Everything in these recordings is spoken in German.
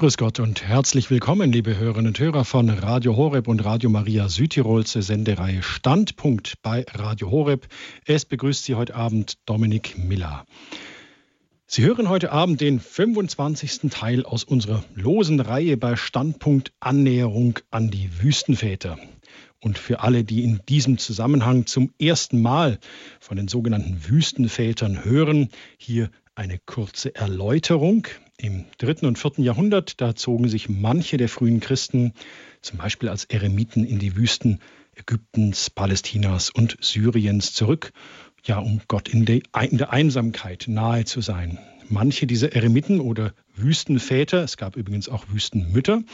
Grüß Gott und herzlich willkommen, liebe Hörerinnen und Hörer von Radio Horeb und Radio Maria Südtirol zur Sendereihe Standpunkt bei Radio Horeb. Es begrüßt Sie heute Abend Dominik Miller. Sie hören heute Abend den 25. Teil aus unserer losen Reihe bei Standpunkt Annäherung an die Wüstenväter. Und für alle, die in diesem Zusammenhang zum ersten Mal von den sogenannten Wüstenvätern hören, hier eine kurze Erläuterung. Im dritten und vierten Jahrhundert, da zogen sich manche der frühen Christen zum Beispiel als Eremiten in die Wüsten Ägyptens, Palästinas und Syriens zurück, ja, um Gott in der, in der Einsamkeit nahe zu sein. Manche dieser Eremiten oder Wüstenväter, es gab übrigens auch Wüstenmütter,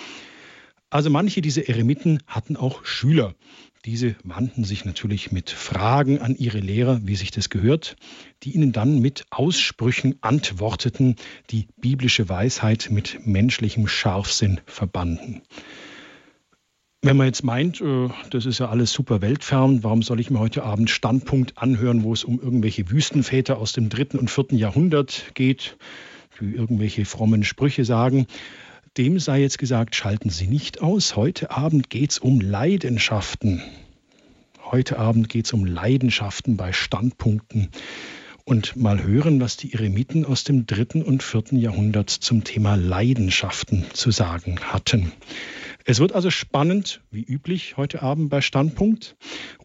also manche dieser Eremiten hatten auch Schüler. Diese wandten sich natürlich mit Fragen an ihre Lehrer, wie sich das gehört, die ihnen dann mit Aussprüchen antworteten, die biblische Weisheit mit menschlichem Scharfsinn verbanden. Wenn man jetzt meint, äh, das ist ja alles super weltfern, warum soll ich mir heute Abend Standpunkt anhören, wo es um irgendwelche Wüstenväter aus dem dritten und vierten Jahrhundert geht, die irgendwelche frommen Sprüche sagen? Dem sei jetzt gesagt, schalten Sie nicht aus. Heute Abend geht es um Leidenschaften. Heute Abend geht es um Leidenschaften bei Standpunkten. Und mal hören, was die Eremiten aus dem dritten und vierten Jahrhundert zum Thema Leidenschaften zu sagen hatten. Es wird also spannend, wie üblich, heute Abend bei Standpunkt.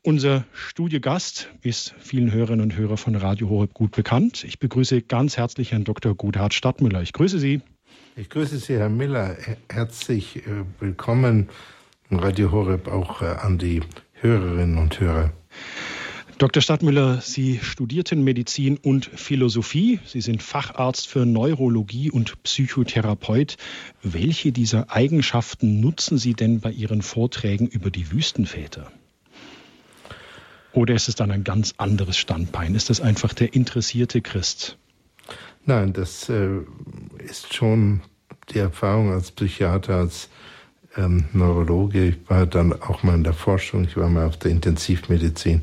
Unser Studiogast ist vielen Hörerinnen und Hörern von Radio Horeb gut bekannt. Ich begrüße ganz herzlich Herrn Dr. Gudhard Stadtmüller. Ich grüße Sie. Ich grüße Sie, Herr Miller. Herzlich äh, willkommen Radio Horeb auch äh, an die Hörerinnen und Hörer. Dr. Stadtmüller, Sie studierten Medizin und Philosophie. Sie sind Facharzt für Neurologie und Psychotherapeut. Welche dieser Eigenschaften nutzen Sie denn bei Ihren Vorträgen über die Wüstenväter? Oder ist es dann ein ganz anderes Standbein? Ist das einfach der interessierte Christ? Nein, das äh, ist schon die Erfahrung als Psychiater, als ähm, Neurologe. Ich war dann auch mal in der Forschung, ich war mal auf der Intensivmedizin,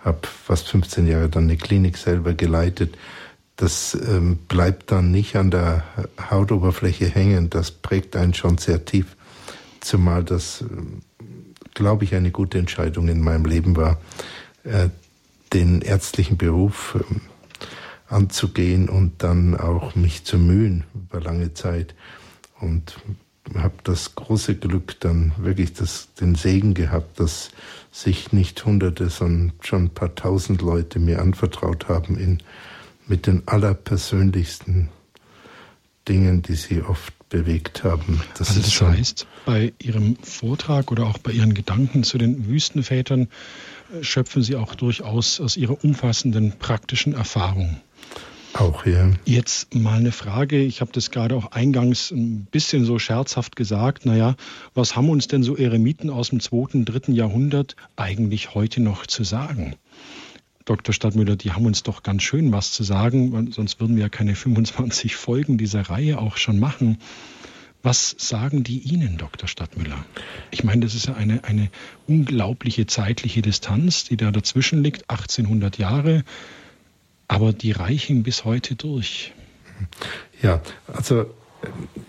habe fast 15 Jahre dann eine Klinik selber geleitet. Das ähm, bleibt dann nicht an der Hautoberfläche hängen, das prägt einen schon sehr tief. Zumal das, äh, glaube ich, eine gute Entscheidung in meinem Leben war, äh, den ärztlichen Beruf äh, anzugehen und dann auch mich zu mühen über lange Zeit. Und das große Glück, dann wirklich das, den Segen gehabt, dass sich nicht Hunderte, sondern schon ein paar tausend Leute mir anvertraut haben in, mit den allerpersönlichsten Dingen, die sie oft bewegt haben. Das, also das heißt, bei Ihrem Vortrag oder auch bei Ihren Gedanken zu den Wüstenvätern äh, schöpfen Sie auch durchaus aus Ihrer umfassenden praktischen Erfahrung. Auch, ja. Jetzt mal eine Frage. Ich habe das gerade auch eingangs ein bisschen so scherzhaft gesagt. Naja, was haben uns denn so Eremiten aus dem zweiten, dritten Jahrhundert eigentlich heute noch zu sagen? Dr. Stadtmüller, die haben uns doch ganz schön was zu sagen, sonst würden wir ja keine 25 Folgen dieser Reihe auch schon machen. Was sagen die Ihnen, Dr. Stadtmüller? Ich meine, das ist ja eine, eine unglaubliche zeitliche Distanz, die da dazwischen liegt, 1800 Jahre aber die reichen bis heute durch. Ja, also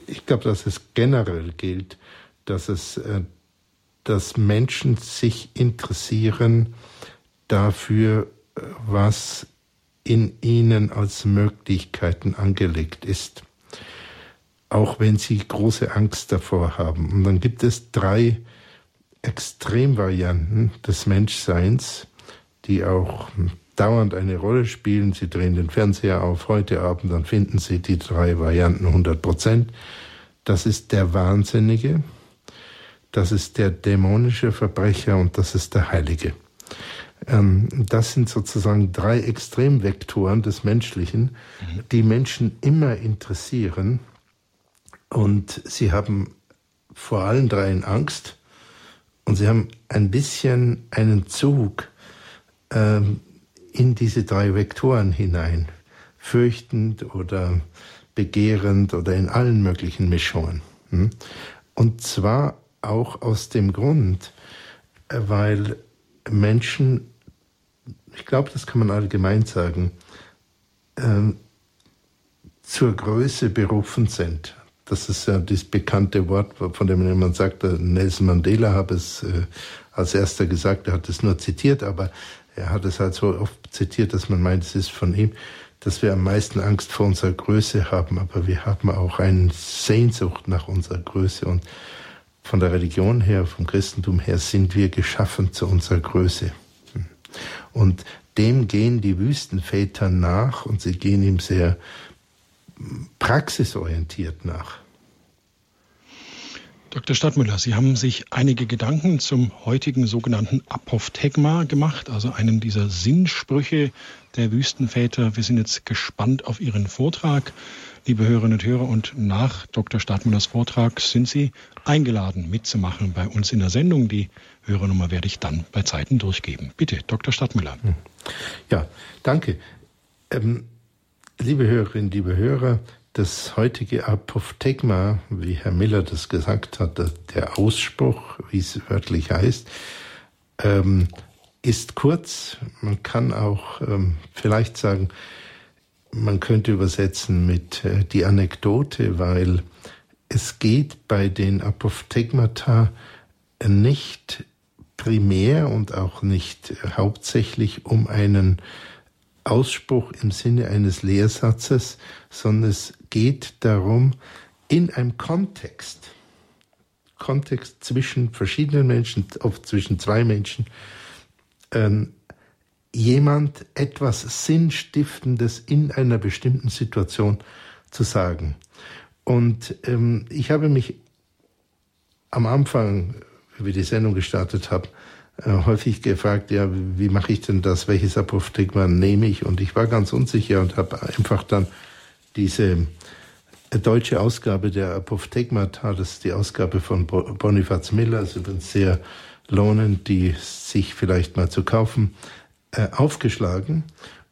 ich glaube, dass es generell gilt, dass es, äh, dass Menschen sich interessieren dafür, was in ihnen als Möglichkeiten angelegt ist, auch wenn sie große Angst davor haben. Und dann gibt es drei Extremvarianten des Menschseins, die auch dauernd eine Rolle spielen. Sie drehen den Fernseher auf heute Abend, dann finden Sie die drei Varianten 100 Prozent. Das ist der Wahnsinnige, das ist der dämonische Verbrecher und das ist der Heilige. Ähm, das sind sozusagen drei Extremvektoren des Menschlichen, die Menschen immer interessieren. Und sie haben vor allen dreien Angst und sie haben ein bisschen einen Zug, ähm, in diese drei Vektoren hinein, fürchtend oder begehrend oder in allen möglichen Mischungen. Hm? Und zwar auch aus dem Grund, weil Menschen, ich glaube, das kann man allgemein sagen, ähm, zur Größe berufen sind. das ist ja das bekannte Wort, von dem jemand sagt, Nelson Mandela habe es äh, als erster gesagt, er hat es nur zitiert, aber er hat es halt so oft zitiert, dass man meint, es ist von ihm, dass wir am meisten Angst vor unserer Größe haben, aber wir haben auch eine Sehnsucht nach unserer Größe und von der Religion her, vom Christentum her sind wir geschaffen zu unserer Größe. Und dem gehen die Wüstenväter nach und sie gehen ihm sehr praxisorientiert nach. Dr. Stadtmüller, Sie haben sich einige Gedanken zum heutigen sogenannten Apophthegma gemacht, also einem dieser Sinnsprüche der Wüstenväter. Wir sind jetzt gespannt auf Ihren Vortrag, liebe Hörerinnen und Hörer. Und nach Dr. Stadtmüllers Vortrag sind Sie eingeladen, mitzumachen bei uns in der Sendung. Die Hörernummer werde ich dann bei Zeiten durchgeben. Bitte, Dr. Stadtmüller. Hm. Ja, danke. Ähm, liebe Hörerinnen, liebe Hörer, das heutige Apophthegma, wie Herr Miller das gesagt hat, der Ausspruch, wie es wörtlich heißt, ähm, ist kurz. Man kann auch ähm, vielleicht sagen, man könnte übersetzen mit äh, die Anekdote, weil es geht bei den Apophthegmata nicht primär und auch nicht hauptsächlich um einen Ausspruch im Sinne eines Lehrsatzes, sondern es geht darum, in einem Kontext, Kontext zwischen verschiedenen Menschen, oft zwischen zwei Menschen, ähm, jemand etwas Sinnstiftendes in einer bestimmten Situation zu sagen. Und ähm, ich habe mich am Anfang, wie wir die Sendung gestartet haben, äh, häufig gefragt, ja, wie mache ich denn das? Welches Apophthegma nehme ich? Und ich war ganz unsicher und habe einfach dann diese deutsche Ausgabe der Apophthegmata, das ist die Ausgabe von Bonifaz Miller, ist übrigens sehr lohnend, die sich vielleicht mal zu kaufen, äh, aufgeschlagen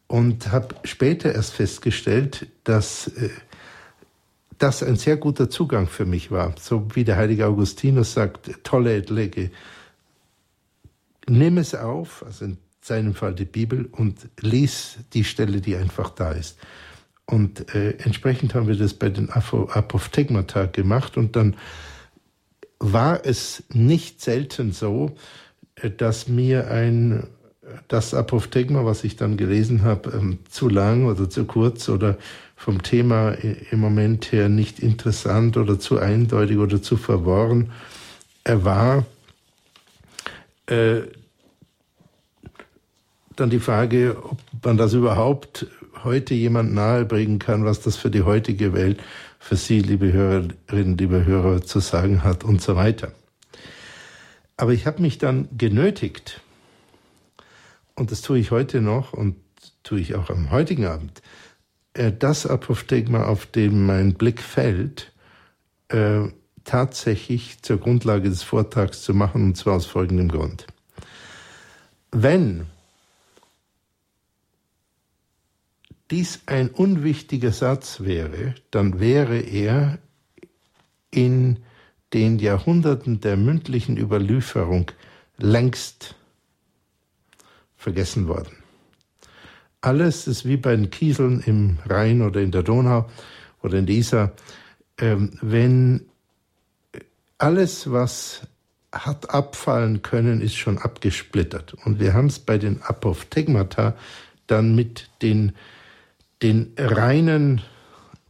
und habe später erst festgestellt, dass äh, das ein sehr guter Zugang für mich war. So wie der heilige Augustinus sagt, tolle lege nimm es auf, also in seinem Fall die Bibel, und lies die Stelle, die einfach da ist. Und äh, entsprechend haben wir das bei den Apophthegmata gemacht. Und dann war es nicht selten so, äh, dass mir ein das Apophthegma, was ich dann gelesen habe, ähm, zu lang oder zu kurz oder vom Thema im Moment her nicht interessant oder zu eindeutig oder zu verworren er war, äh, dann die Frage, ob man das überhaupt heute jemand nahebringen kann, was das für die heutige Welt für Sie, liebe Hörerinnen, liebe Hörer, zu sagen hat und so weiter. Aber ich habe mich dann genötigt, und das tue ich heute noch und tue ich auch am heutigen Abend, äh, das Apophthegma, auf dem mein Blick fällt, äh, tatsächlich zur Grundlage des Vortrags zu machen, und zwar aus folgendem Grund. Wenn dies ein unwichtiger Satz wäre, dann wäre er in den Jahrhunderten der mündlichen Überlieferung längst vergessen worden. Alles ist wie bei den Kieseln im Rhein oder in der Donau oder in Isar. Ähm, wenn alles, was hat abfallen können, ist schon abgesplittert. Und wir haben es bei den Apophthegmata dann mit den, den reinen,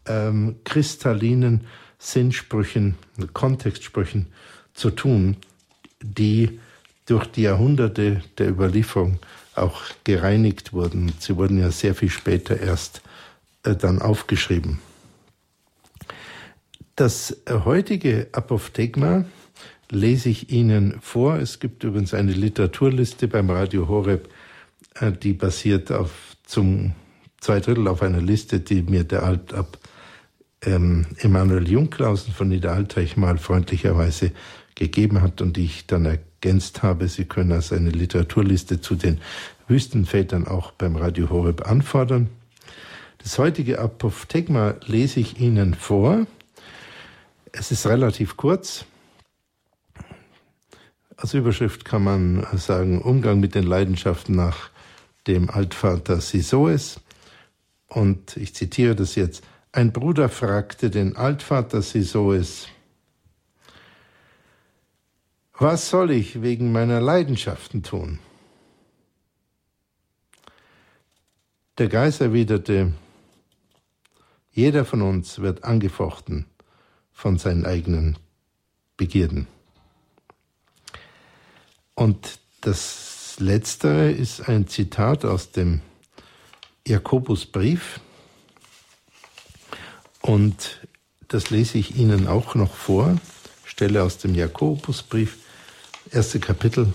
ähm, kristallinen Sinnsprüchen, Kontextsprüchen zu tun, die durch die Jahrhunderte der Überlieferung auch gereinigt wurden. Sie wurden ja sehr viel später erst äh, dann aufgeschrieben. Das heutige Apophthegma lese ich Ihnen vor. Es gibt übrigens eine Literaturliste beim Radio Horeb, äh, die basiert auf zum zwei Drittel auf einer Liste, die mir der Altab ähm, Emanuel Jungklausen von Niederalteich mal freundlicherweise gegeben hat und die ich dann ergänzt habe. Sie können also eine Literaturliste zu den Wüstenvätern auch beim Radio Horeb anfordern. Das heutige Apophthegma lese ich Ihnen vor. Es ist relativ kurz. Als Überschrift kann man sagen, Umgang mit den Leidenschaften nach dem Altvater Sisoes. Und ich zitiere das jetzt. Ein Bruder fragte den Altvater Sisoes, was soll ich wegen meiner Leidenschaften tun? Der Geist erwiderte, jeder von uns wird angefochten von seinen eigenen Begierden. Und das Letztere ist ein Zitat aus dem Jakobusbrief. Und das lese ich Ihnen auch noch vor. Stelle aus dem Jakobusbrief, erste Kapitel,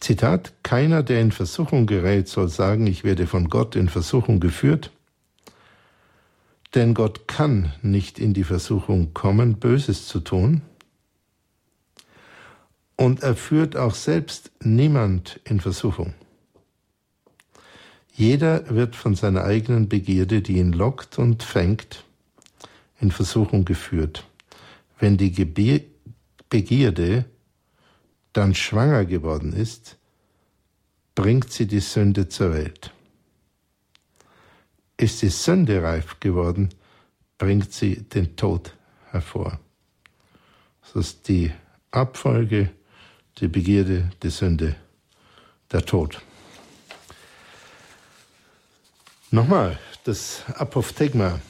Zitat, keiner, der in Versuchung gerät, soll sagen, ich werde von Gott in Versuchung geführt, denn Gott kann nicht in die Versuchung kommen, Böses zu tun, und er führt auch selbst niemand in Versuchung. Jeder wird von seiner eigenen Begierde, die ihn lockt und fängt, in Versuchung geführt. Wenn die Begierde dann schwanger geworden ist, bringt sie die Sünde zur Welt. Ist die Sünde reif geworden, bringt sie den Tod hervor. Das ist die Abfolge, die Begierde, die Sünde, der Tod. Nochmal, das Apophthegma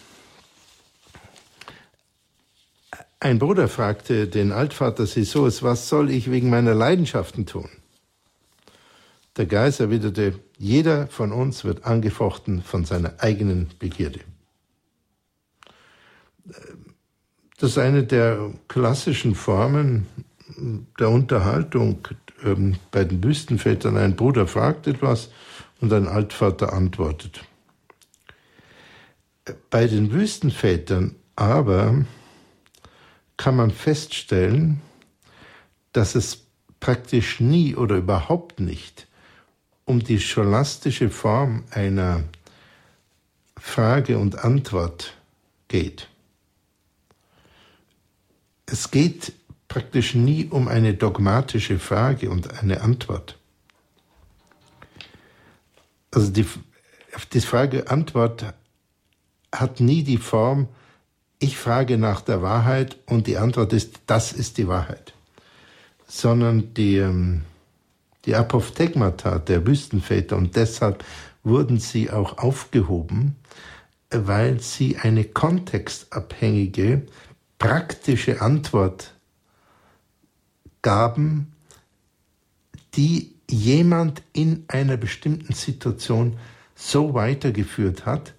Ein Bruder fragte den Altvater Sisos, was soll ich wegen meiner Leidenschaften tun? Der Geist erwiderte, jeder von uns wird angefochten von seiner eigenen Begierde. Das ist eine der klassischen Formen der Unterhaltung ähm, bei den Wüstenvätern. Ein Bruder fragt etwas und ein Altvater antwortet. Bei den Wüstenvätern aber kann man feststellen, dass es praktisch nie oder überhaupt nicht um die scholastische Form einer Frage und Antwort geht. Es geht praktisch nie um eine dogmatische Frage und eine Antwort. Also die, die Frage-Antwort hat nie die Form, ich frage nach der Wahrheit und die Antwort ist, das ist die Wahrheit. Sondern die, ähm, die Apophthegmata der Wüstenväter und deshalb wurden sie auch aufgehoben, weil sie eine kontextabhängige, praktische Antwort gaben, die jemand in einer bestimmten Situation so weitergeführt hat,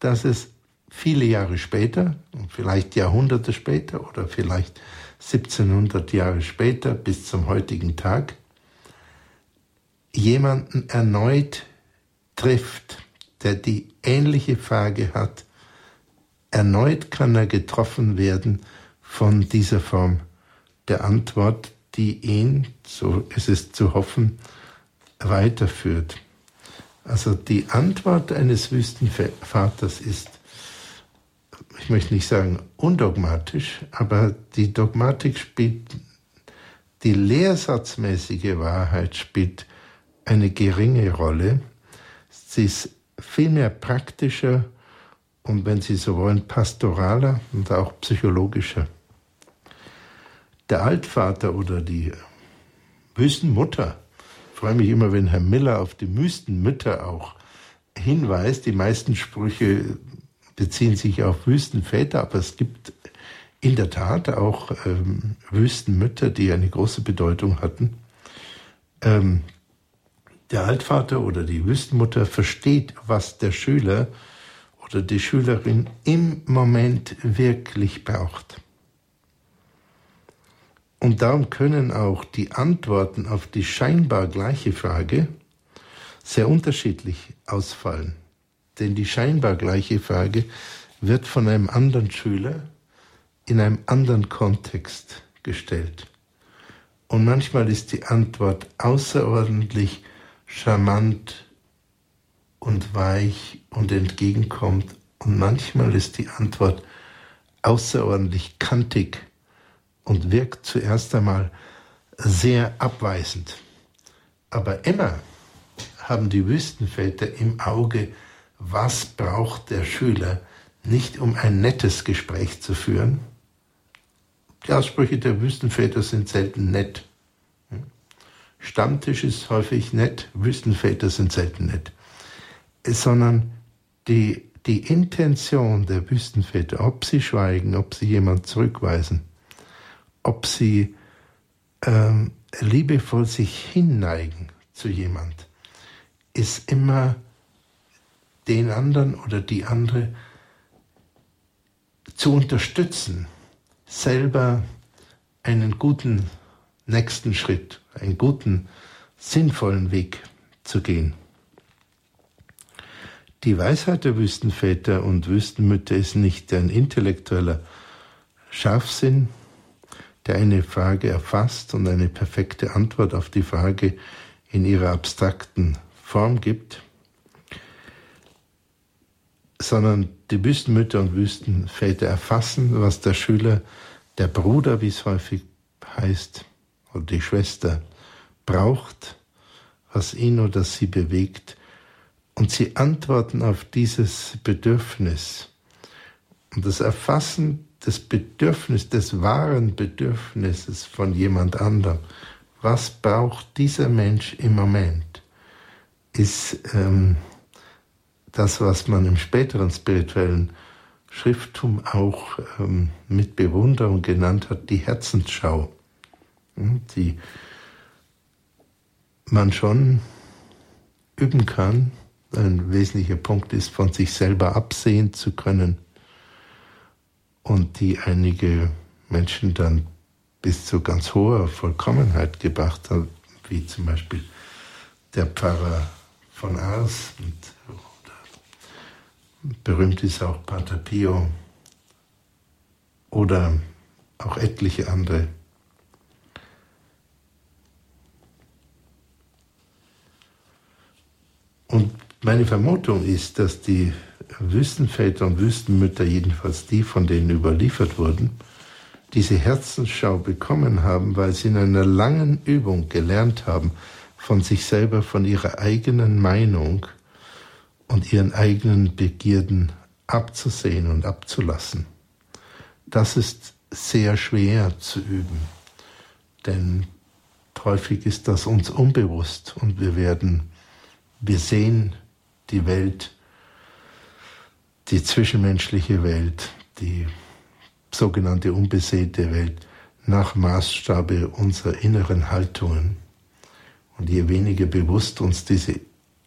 dass es viele Jahre später, vielleicht Jahrhunderte später oder vielleicht 1700 Jahre später bis zum heutigen Tag, jemanden erneut trifft, der die ähnliche Frage hat, erneut kann er getroffen werden von dieser Form der Antwort, die ihn, so ist es zu hoffen, weiterführt. Also die Antwort eines Wüstenvaters ist, ich möchte nicht sagen undogmatisch, aber die Dogmatik spielt, die lehrsatzmäßige Wahrheit spielt eine geringe Rolle. Sie ist vielmehr praktischer und wenn Sie so wollen, pastoraler und auch psychologischer. Der Altvater oder die Wüstenmutter, ich freue mich immer, wenn Herr Miller auf die Wüstenmütter auch hinweist. Die meisten Sprüche beziehen sich auf Wüstenväter, aber es gibt in der Tat auch ähm, Wüstenmütter, die eine große Bedeutung hatten. Ähm, der Altvater oder die Wüstenmutter versteht, was der Schüler oder die Schülerin im Moment wirklich braucht. Und darum können auch die Antworten auf die scheinbar gleiche Frage sehr unterschiedlich ausfallen denn die scheinbar gleiche Frage wird von einem anderen Schüler in einem anderen Kontext gestellt. Und manchmal ist die Antwort außerordentlich charmant und weich und entgegenkommt. Und manchmal ist die Antwort außerordentlich kantig und wirkt zuerst einmal sehr abweisend. Aber immer haben die Wüstenväter im Auge, was braucht der Schüler, nicht um ein nettes Gespräch zu führen. Die Aussprüche der Wüstenväter sind selten nett. Stammtisch ist häufig nett, Wüstenväter sind selten nett. Sondern die, die Intention der Wüstenväter, ob sie schweigen, ob sie jemand zurückweisen, ob sie ähm, liebevoll sich hinneigen zu jemand, ist immer den anderen oder die andere zu unterstützen, selber einen guten nächsten Schritt, einen guten, sinnvollen Weg zu gehen. Die Weisheit der Wüstenväter und Wüstenmütter ist nicht ein intellektueller Scharfsinn, der eine Frage erfasst und eine perfekte Antwort auf die Frage in ihrer abstrakten Form gibt, sondern die Wüstenmütter und Wüstenväter erfassen, was der Schüler, der Bruder, wie es häufig heißt, oder die Schwester braucht, was ihn oder sie bewegt, und sie antworten auf dieses Bedürfnis. Und das Erfassen des Bedürfnisses, des wahren Bedürfnisses von jemand anderem, was braucht dieser Mensch im Moment, ist ähm, das, was man im späteren spirituellen Schrifttum auch ähm, mit Bewunderung genannt hat, die Herzensschau, hm, die man schon üben kann. Ein wesentlicher Punkt ist, von sich selber absehen zu können und die einige Menschen dann bis zu ganz hoher Vollkommenheit gebracht haben, wie zum Beispiel der Pfarrer von Ars und berühmt ist auch Pater Pio oder auch etliche andere. Und meine Vermutung ist, dass die Wüstenväter und Wüstenmütter, jedenfalls die, von denen überliefert wurden, diese Herzensschau bekommen haben, weil sie in einer langen Übung gelernt haben, von sich selber, von ihrer eigenen Meinung und ihren eigenen Begierden abzusehen und abzulassen. Das ist sehr schwer zu üben, denn häufig ist das uns unbewusst und wir werden, wir sehen die Welt, die zwischenmenschliche Welt, die sogenannte unbesäte Welt nach Maßstabe unserer inneren Haltungen. Und je weniger bewusst uns diese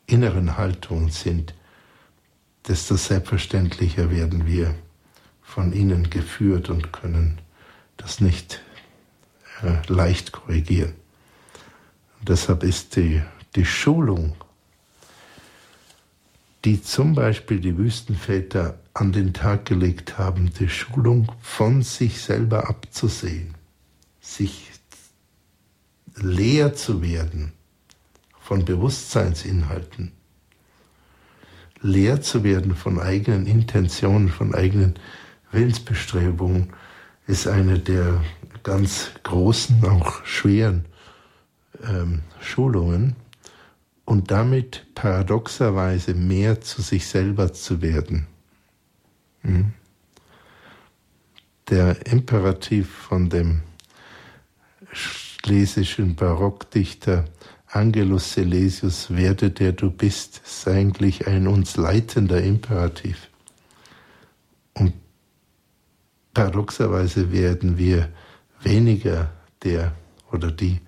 inneren Haltungen sind, desto selbstverständlicher werden wir von ihnen geführt und können das nicht äh, leicht korrigieren. Und deshalb ist die, die Schulung, die zum Beispiel die Wüstenväter an den Tag gelegt haben, die Schulung von sich selber abzusehen, sich leer zu werden von Bewusstseinsinhalten, leer zu werden von eigenen Intentionen, von eigenen Willensbestrebungen, ist eine der ganz großen, auch schweren ähm, Schulungen und damit paradoxerweise mehr zu sich selber zu werden. Hm? Der Imperativ von dem schlesischen Barockdichter Angelus Silesius, werde der du bist, ist eigentlich ein uns leitender Imperativ. Und paradoxerweise werden wir weniger der oder die,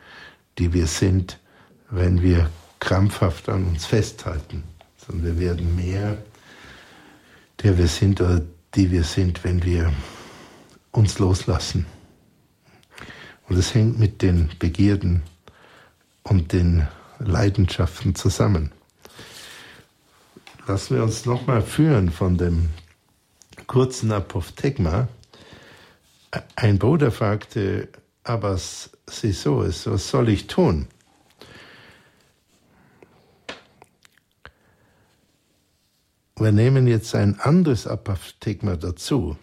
die wir sind, wenn wir krampfhaft an uns festhalten, sondern wir werden mehr der wir sind oder die wir sind, wenn wir uns loslassen. Und es hängt mit den Begierden und den Leidenschaften zusammen. Lassen wir uns nochmal führen von dem kurzen Apophthegma. Ein Bruder fragte Abbas Sisoes, was soll ich tun? Wir nehmen jetzt ein anderes Apophthegma dazu.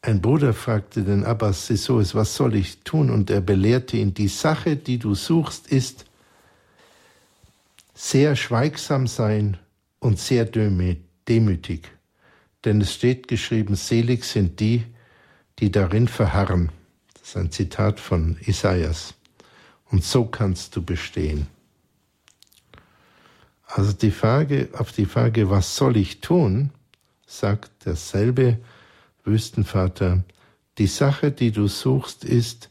Ein Bruder fragte den Abbas Sisoes, was soll ich tun? Und er belehrte ihn, die Sache, die du suchst, ist, sehr schweigsam sein und sehr demütig. Denn es steht geschrieben, selig sind die, die darin verharren. Das ist ein Zitat von Isaias. Und so kannst du bestehen. Also die Frage, auf die Frage, was soll ich tun, sagt derselbe Wüstenvater, die Sache, die du suchst, ist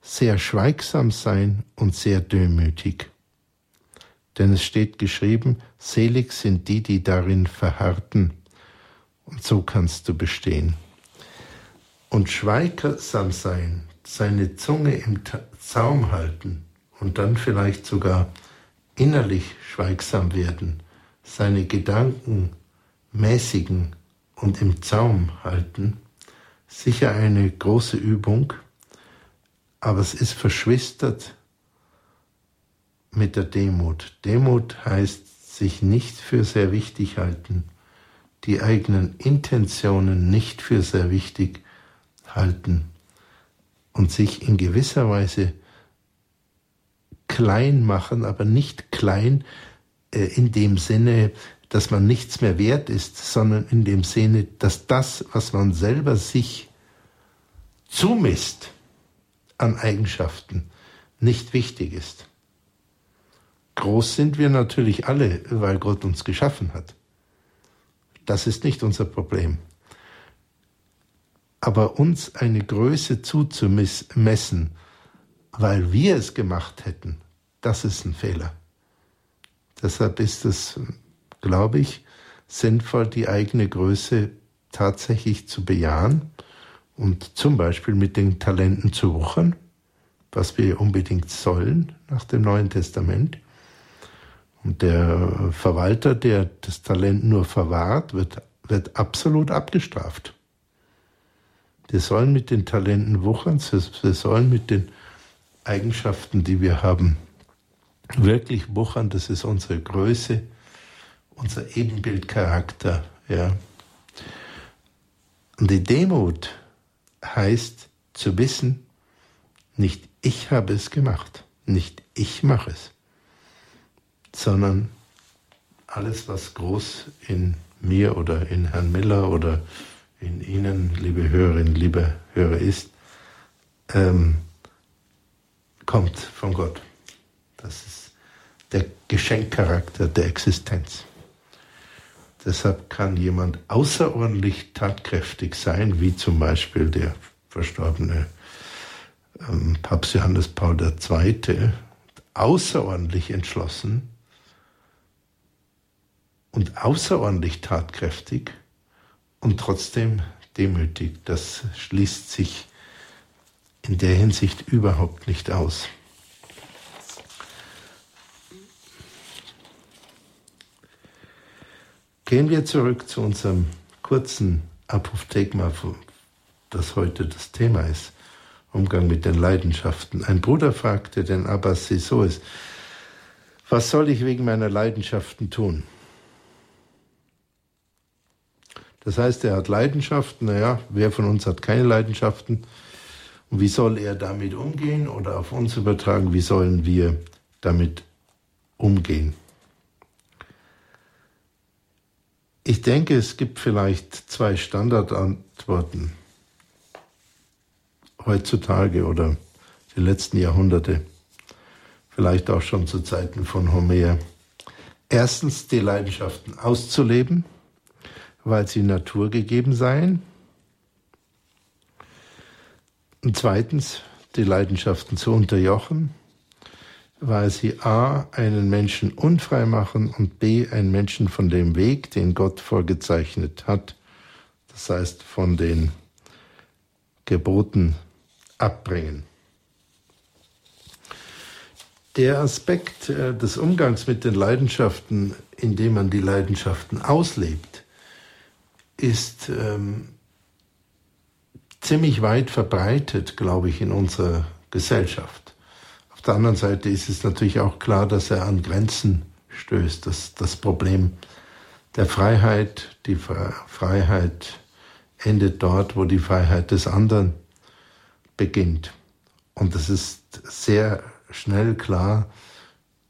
sehr schweigsam sein und sehr demütig. Denn es steht geschrieben, selig sind die, die darin verharrten. Und so kannst du bestehen. Und schweigsam sein, seine Zunge im Zaum halten und dann vielleicht sogar innerlich schweigsam werden, seine Gedanken mäßigen und im Zaum halten, sicher eine große Übung, aber es ist verschwistert mit der Demut. Demut heißt sich nicht für sehr wichtig halten, die eigenen Intentionen nicht für sehr wichtig halten und sich in gewisser Weise klein machen, aber nicht klein äh, in dem Sinne, dass man nichts mehr wert ist, sondern in dem Sinne, dass das, was man selber sich zumisst an Eigenschaften, nicht wichtig ist. Groß sind wir natürlich alle, weil Gott uns geschaffen hat. Das ist nicht unser Problem. Aber uns eine Größe zuzumessen, weil wir es gemacht hätten, das ist ein Fehler. Deshalb ist es, glaube ich, sinnvoll, die eigene Größe tatsächlich zu bejahen und zum Beispiel mit den Talenten zu wuchern, was wir unbedingt sollen nach dem Neuen Testament. Und der Verwalter, der das Talent nur verwahrt, wird, wird absolut abgestraft. Wir sollen mit den Talenten wuchern, wir sollen mit den Eigenschaften, die wir haben, wirklich wuchern. Das ist unsere Größe, unser Ebenbildcharakter. Ja. Und die Demut heißt zu wissen, nicht ich habe es gemacht, nicht ich mache es, sondern alles, was groß in mir oder in Herrn Miller oder in Ihnen, liebe Hörerinnen, liebe Hörer, ist, ähm, kommt von Gott. Das ist der Geschenkcharakter der Existenz. Deshalb kann jemand außerordentlich tatkräftig sein, wie zum Beispiel der verstorbene ähm, Papst Johannes Paul II., außerordentlich entschlossen und außerordentlich tatkräftig und trotzdem demütig. Das schließt sich in der Hinsicht überhaupt nicht aus. Gehen wir zurück zu unserem kurzen Apophthegma, das heute das Thema ist. Umgang mit den Leidenschaften. Ein Bruder fragte den Abbas Sisoes, was soll ich wegen meiner Leidenschaften tun? Das heißt, er hat Leidenschaften, naja, wer von uns hat keine Leidenschaften? Und wie soll er damit umgehen oder auf uns übertragen, wie sollen wir damit umgehen? Ich denke, es gibt vielleicht zwei Standardantworten heutzutage oder die letzten Jahrhunderte, vielleicht auch schon zu Zeiten von Homer. Erstens die Leidenschaften auszuleben, weil sie naturgegeben seien. Und zweitens die Leidenschaften zu unterjochen, weil sie a. einen Menschen unfrei machen und b. einen Menschen von dem Weg, den Gott vorgezeichnet hat, das heißt von den Geboten abbringen. Der Aspekt äh, des Umgangs mit den Leidenschaften, indem man die Leidenschaften auslebt, ist ähm, ziemlich weit verbreitet, glaube ich, in unserer Gesellschaft. Auf der anderen Seite ist es natürlich auch klar, dass er an Grenzen stößt. Das, das Problem der Freiheit, die Freiheit endet dort, wo die Freiheit des anderen beginnt. Und es ist sehr schnell klar,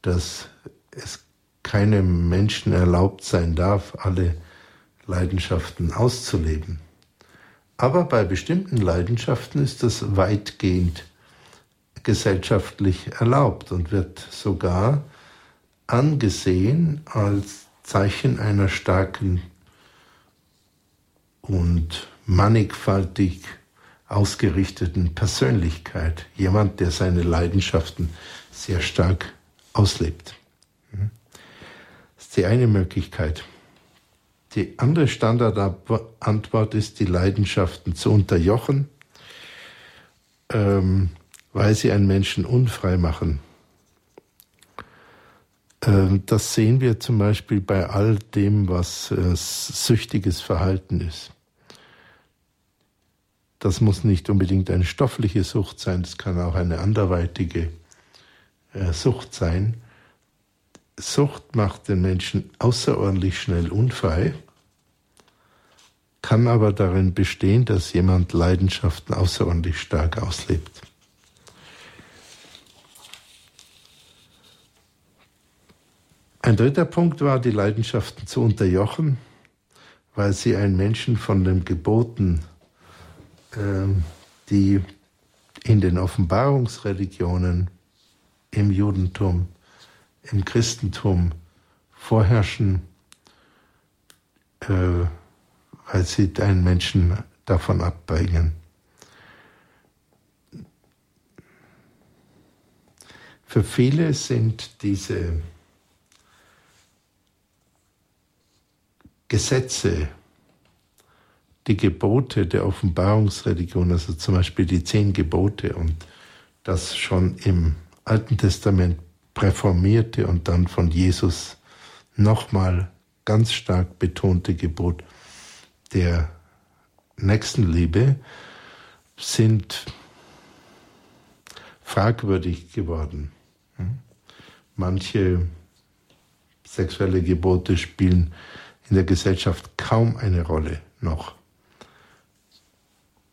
dass es keinem Menschen erlaubt sein darf, alle Leidenschaften auszuleben. Aber bei bestimmten Leidenschaften ist das weitgehend gesellschaftlich erlaubt und wird sogar angesehen als Zeichen einer starken und mannigfaltig ausgerichteten Persönlichkeit. Jemand, der seine Leidenschaften sehr stark auslebt. Das ist die eine Möglichkeit. Die andere Standardantwort ist, die Leidenschaften zu unterjochen, ähm, weil sie einen Menschen unfrei machen. Ähm, das sehen wir zum Beispiel bei all dem, was äh, süchtiges Verhalten ist. Das muss nicht unbedingt eine stoffliche Sucht sein, es kann auch eine anderweitige äh, Sucht sein. Sucht macht den Menschen außerordentlich schnell unfrei, kann aber darin bestehen, dass jemand Leidenschaften außerordentlich stark auslebt. Ein dritter Punkt war, die Leidenschaften zu unterjochen, weil sie einen Menschen von den Geboten, ähm, die in den Offenbarungsreligionen, im Judentum, im Christentum vorherrschen, äh, weil sie einen Menschen davon abbringen. Für viele sind diese Gesetze, die Gebote der Offenbarungsreligion, also zum Beispiel die zehn Gebote und das schon im Alten Testament präformierte und dann von Jesus nochmal ganz stark betonte Gebot der Nächstenliebe sind fragwürdig geworden. Manche sexuelle Gebote spielen in der Gesellschaft kaum eine Rolle noch.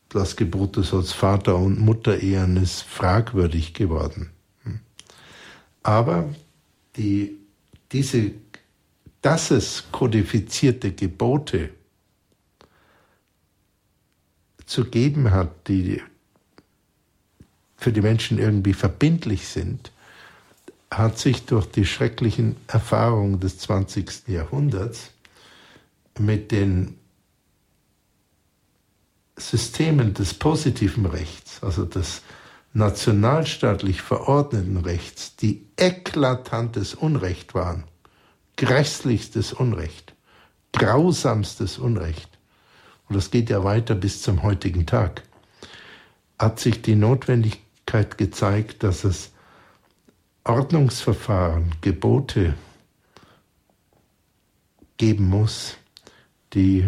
Das Gebot des als Vater und Mutter ehren ist fragwürdig geworden. Aber die, diese, dass es kodifizierte Gebote zu geben hat, die für die Menschen irgendwie verbindlich sind, hat sich durch die schrecklichen Erfahrungen des 20. Jahrhunderts mit den Systemen des positiven Rechts, also des nationalstaatlich verordneten Rechts, die eklatantes Unrecht waren, grässlichstes Unrecht, grausamstes Unrecht, und das geht ja weiter bis zum heutigen Tag, hat sich die Notwendigkeit gezeigt, dass es Ordnungsverfahren, Gebote geben muss, die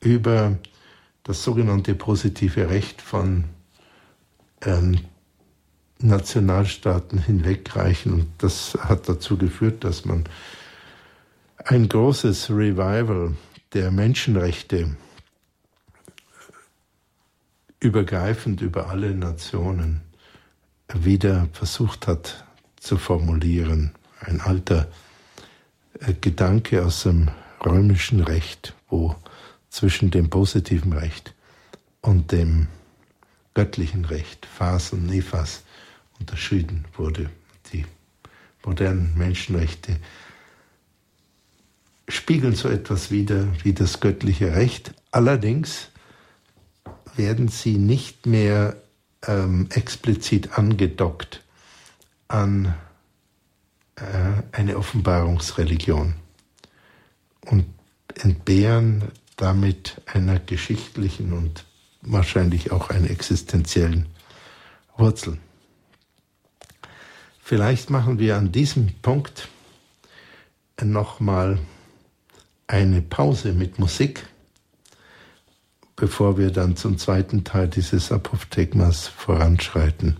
über das sogenannte positive Recht von ähm, Nationalstaaten hinwegreichen. Und das hat dazu geführt, dass man ein großes Revival der Menschenrechte übergreifend über alle Nationen wieder versucht hat zu formulieren. Ein alter äh, Gedanke aus dem römischen Recht, wo zwischen dem positiven Recht und dem göttlichen Recht, Phas und Nephas, unterschieden wurde. Die modernen Menschenrechte spiegeln so etwas wider wie das göttliche Recht. Allerdings werden sie nicht mehr ähm, explizit angedockt an äh, eine Offenbarungsreligion und entbehren damit einer geschichtlichen und wahrscheinlich auch einer existenziellen Wurzel. Vielleicht machen wir an diesem Punkt nochmal eine Pause mit Musik, bevor wir dann zum zweiten Teil dieses Apophthegmas voranschreiten,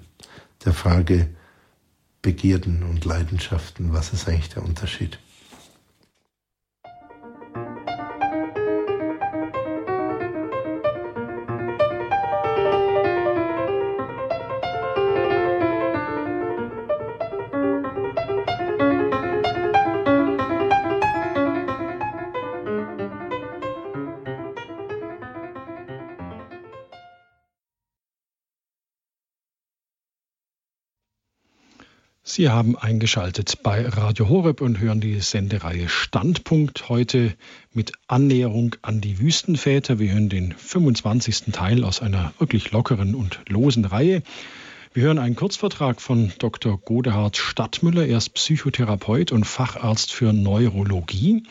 der Frage Begierden und Leidenschaften, was ist eigentlich der Unterschied? Sie haben eingeschaltet bei Radio Horeb und hören die Sendereihe Standpunkt heute mit Annäherung an die Wüstenväter. Wir hören den 25. Teil aus einer wirklich lockeren und losen Reihe. Wir hören einen Kurzvertrag von Dr. Godehard Stadtmüller. Er ist Psychotherapeut und Facharzt für Neurologie.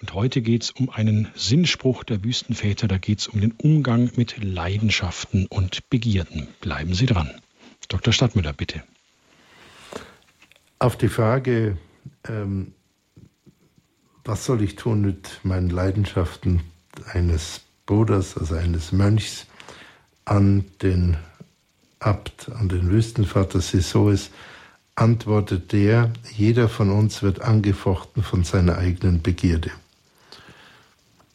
Und heute geht es um einen Sinnspruch der Wüstenväter. Da geht es um den Umgang mit Leidenschaften und Begierden. Bleiben Sie dran. Dr. Stadtmüller, bitte. Auf die Frage, ähm, was soll ich tun mit meinen Leidenschaften eines Bruders, also eines Mönchs, an den Abt, an den Wüstenvater Sisois, antwortet der, jeder von uns wird angefochten von seiner eigenen Begierde.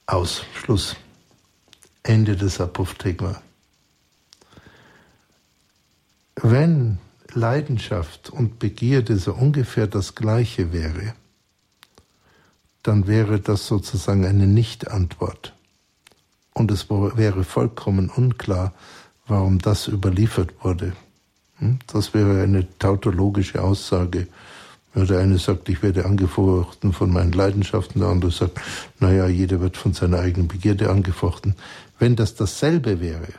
Aus, Schluss. Ende des Apophthegma. Wenn Leidenschaft und Begierde so ungefähr das gleiche wäre, dann wäre das sozusagen eine Nicht-Antwort. Und es wäre vollkommen unklar, warum das überliefert wurde. Hm? Das wäre eine tautologische Aussage. Der eine sagt, ich werde angefochten von meinen Leidenschaften, der andere sagt, naja, jeder wird von seiner eigenen Begierde angefochten. Wenn das dasselbe wäre,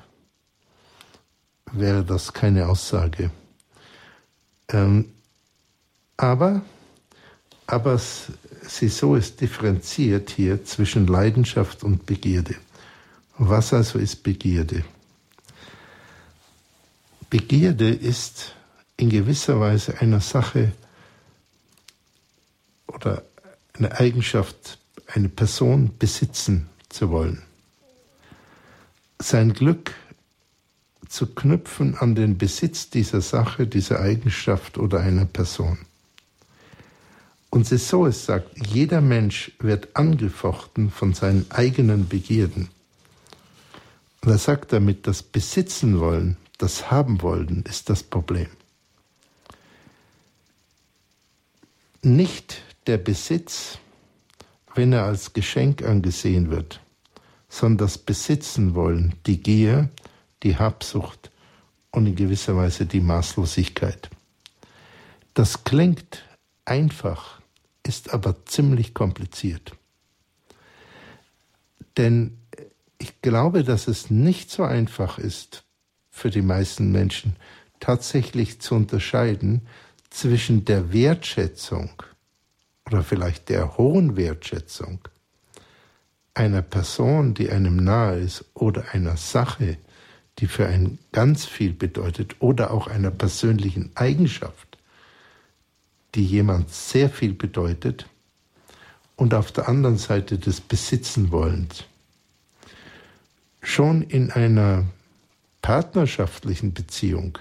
wäre das keine Aussage. Ähm, aber, aber so ist differenziert hier zwischen Leidenschaft und Begierde. Was also ist Begierde? Begierde ist in gewisser Weise einer Sache oder eine Eigenschaft, eine Person besitzen zu wollen. Sein Glück zu knüpfen an den Besitz dieser Sache, dieser Eigenschaft oder einer Person. Und so es sagt, jeder Mensch wird angefochten von seinen eigenen Begierden. Und er sagt damit, das Besitzen wollen, das Haben wollen, ist das Problem. Nicht der Besitz, wenn er als Geschenk angesehen wird, sondern das Besitzen wollen, die Gier, die Habsucht und in gewisser Weise die Maßlosigkeit. Das klingt einfach, ist aber ziemlich kompliziert. Denn ich glaube, dass es nicht so einfach ist für die meisten Menschen tatsächlich zu unterscheiden zwischen der Wertschätzung oder vielleicht der hohen Wertschätzung einer Person, die einem nahe ist, oder einer Sache, die für einen ganz viel bedeutet, oder auch einer persönlichen Eigenschaft, die jemand sehr viel bedeutet, und auf der anderen Seite des Besitzenwollens. Schon in einer partnerschaftlichen Beziehung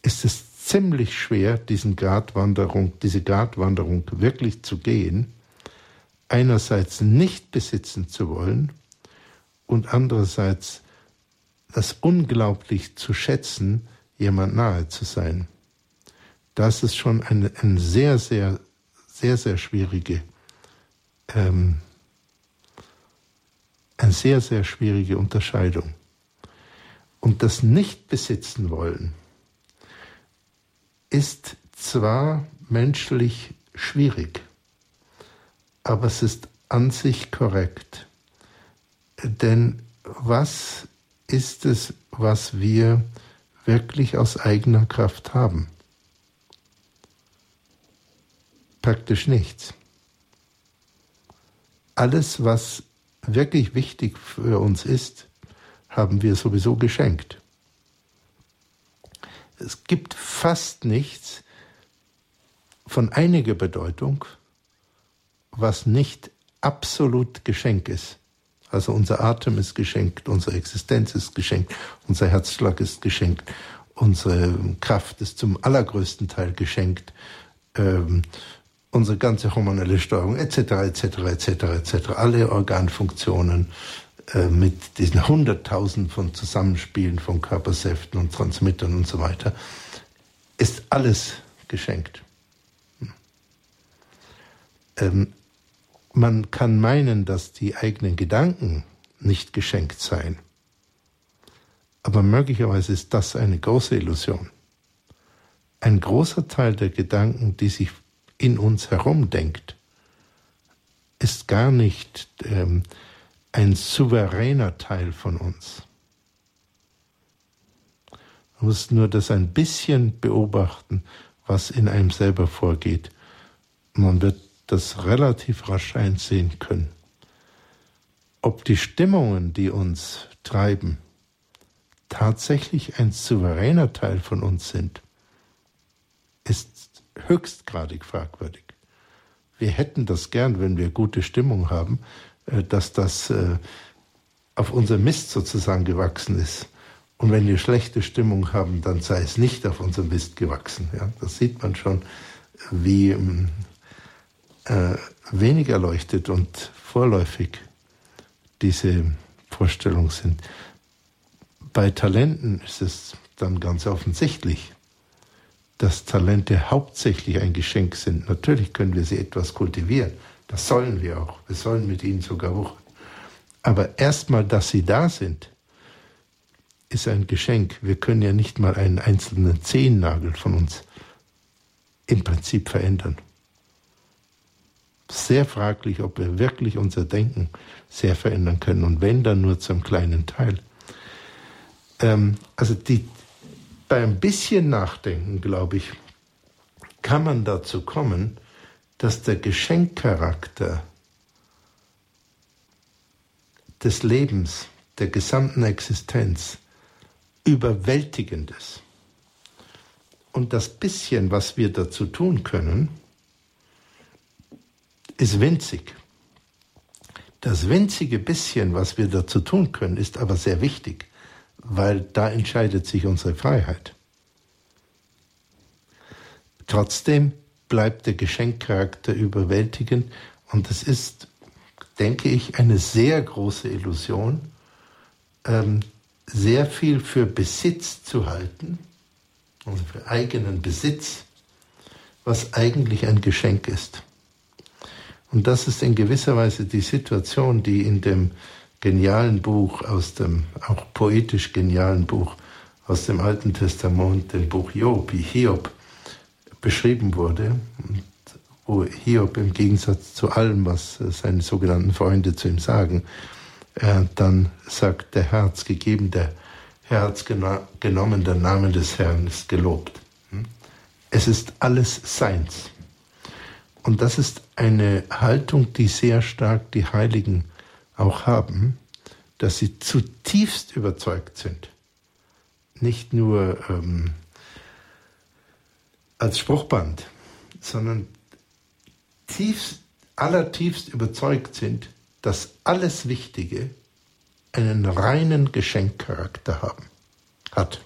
ist es ziemlich schwer, diesen Gratwanderung, diese Gratwanderung wirklich zu gehen, einerseits nicht besitzen zu wollen und andererseits das unglaublich zu schätzen, jemand nahe zu sein. Das ist schon eine, eine sehr, sehr, sehr, sehr schwierige, ähm, eine sehr, sehr schwierige Unterscheidung. Und das Nicht-Besitzen wollen ist zwar menschlich schwierig, aber es ist an sich korrekt. Denn was ist es, was wir wirklich aus eigener Kraft haben? Praktisch nichts. Alles, was wirklich wichtig für uns ist, haben wir sowieso geschenkt. Es gibt fast nichts von einiger Bedeutung, was nicht absolut Geschenk ist. Also unser Atem ist geschenkt, unsere Existenz ist geschenkt, unser Herzschlag ist geschenkt, unsere Kraft ist zum allergrößten Teil geschenkt, ähm, unsere ganze hormonelle Steuerung etc. etc. etc. etc. Alle Organfunktionen äh, mit diesen Hunderttausenden von Zusammenspielen von Körpersäften und Transmittern und so weiter ist alles geschenkt. Hm. Ähm, man kann meinen, dass die eigenen Gedanken nicht geschenkt seien. Aber möglicherweise ist das eine große Illusion. ein großer Teil der Gedanken, die sich in uns herumdenkt, ist gar nicht ähm, ein souveräner Teil von uns. Man muss nur das ein bisschen beobachten, was in einem selber vorgeht. Man wird das relativ rasch einsehen können. Ob die Stimmungen, die uns treiben, tatsächlich ein souveräner Teil von uns sind, ist höchstgradig fragwürdig. Wir hätten das gern, wenn wir gute Stimmung haben, äh, dass das äh, auf unser Mist sozusagen gewachsen ist. Und wenn wir schlechte Stimmung haben, dann sei es nicht auf unserem Mist gewachsen. Ja, das sieht man schon, wie ähm, äh, wenig erleuchtet und vorläufig diese Vorstellungen sind. Bei Talenten ist es dann ganz offensichtlich, dass Talente hauptsächlich ein Geschenk sind. Natürlich können wir sie etwas kultivieren. Das sollen wir auch. Wir sollen mit ihnen sogar wuchern. Aber erstmal, dass sie da sind, ist ein Geschenk. Wir können ja nicht mal einen einzelnen Zehennagel von uns im Prinzip verändern. Sehr fraglich, ob wir wirklich unser Denken sehr verändern können und wenn, dann nur zum kleinen Teil. Ähm, also die, bei ein bisschen Nachdenken, glaube ich, kann man dazu kommen, dass der Geschenkcharakter des Lebens, der gesamten Existenz, überwältigend ist. Und das bisschen, was wir dazu tun können, ist winzig. Das winzige bisschen, was wir dazu tun können, ist aber sehr wichtig, weil da entscheidet sich unsere Freiheit. Trotzdem bleibt der Geschenkcharakter überwältigend und es ist, denke ich, eine sehr große Illusion, ähm, sehr viel für Besitz zu halten, also für eigenen Besitz, was eigentlich ein Geschenk ist. Und das ist in gewisser Weise die Situation, die in dem genialen Buch aus dem, auch poetisch genialen Buch aus dem Alten Testament, dem Buch Job, Hiob beschrieben wurde, wo Hiob im Gegensatz zu allem, was seine sogenannten Freunde zu ihm sagen, äh, dann sagt der Herz gegeben, der Herz genommen, der Name des Herrn ist gelobt. Hm? Es ist alles Seins. Und das ist eine Haltung, die sehr stark die Heiligen auch haben, dass sie zutiefst überzeugt sind. Nicht nur ähm, als Spruchband, sondern tiefst, allertiefst überzeugt sind, dass alles Wichtige einen reinen Geschenkcharakter haben, hat.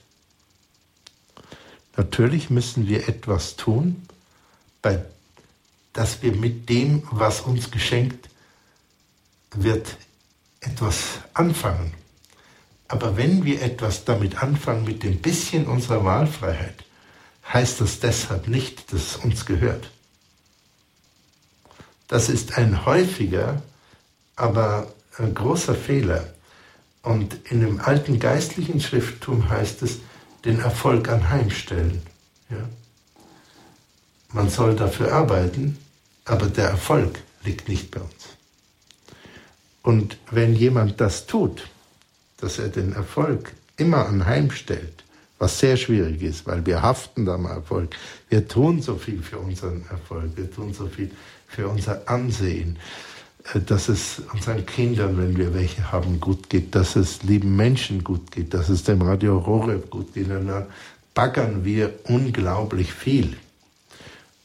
Natürlich müssen wir etwas tun, bei dass wir mit dem, was uns geschenkt wird, etwas anfangen. Aber wenn wir etwas damit anfangen, mit dem bisschen unserer Wahlfreiheit, heißt das deshalb nicht, dass es uns gehört. Das ist ein häufiger, aber ein großer Fehler. Und in dem alten geistlichen Schrifttum heißt es, den Erfolg anheimstellen. Ja? Man soll dafür arbeiten, aber der Erfolg liegt nicht bei uns. Und wenn jemand das tut, dass er den Erfolg immer anheimstellt, was sehr schwierig ist, weil wir haften am Erfolg. Wir tun so viel für unseren Erfolg, wir tun so viel für unser Ansehen, äh, dass es unseren Kindern, wenn wir welche haben, gut geht, dass es lieben Menschen gut geht, dass es dem Radio Horeb gut geht. Dann baggern wir unglaublich viel.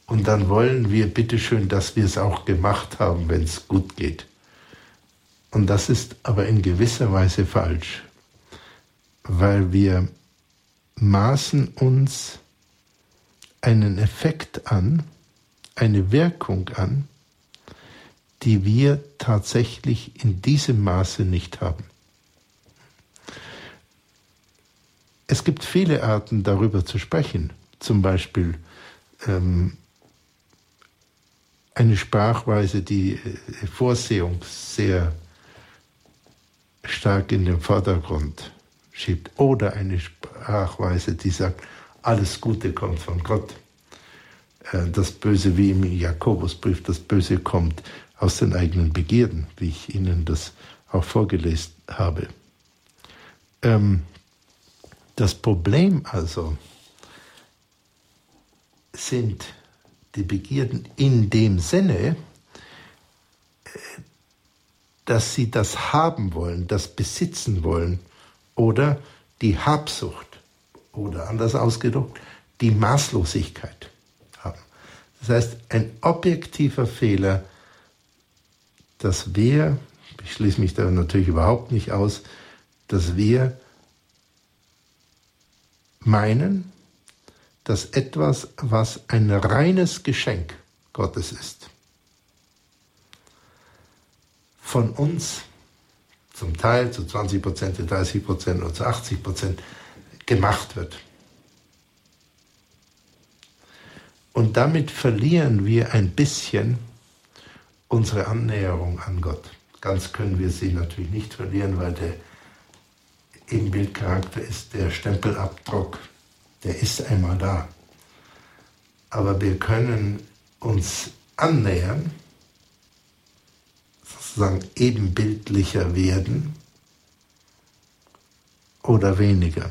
Und dann wollen wir bitteschön, dass wir es auch gemacht haben, wenn es gut geht. Und das ist aber in gewisser Weise falsch, weil wir maßen uns einen Effekt an, eine Wirkung an, die wir tatsächlich in diesem Maße nicht haben. Es gibt viele Arten darüber zu sprechen, zum Beispiel ähm, eine Sprachweise, die äh, Vorsehung sehr stark in den Vordergrund schiebt oder eine Sprachweise, die sagt, alles Gute kommt von Gott. Äh, das Böse, wie im Jakobusbrief, das Böse kommt aus den eigenen Begierden, wie ich Ihnen das auch vorgelesen habe. Ähm, das Problem also sind die Begierden in dem Sinne, dass sie das haben wollen, das besitzen wollen oder die Habsucht oder anders ausgedrückt, die Maßlosigkeit haben. Das heißt, ein objektiver Fehler, dass wir, ich schließe mich da natürlich überhaupt nicht aus, dass wir meinen, dass etwas, was ein reines Geschenk Gottes ist, von uns zum Teil zu 20 Prozent, zu 30 Prozent oder zu 80 Prozent gemacht wird. Und damit verlieren wir ein bisschen unsere Annäherung an Gott. Ganz können wir sie natürlich nicht verlieren, weil der Ebenbildcharakter ist der Stempelabdruck, der ist einmal da. Aber wir können uns annähern, sozusagen ebenbildlicher werden oder weniger.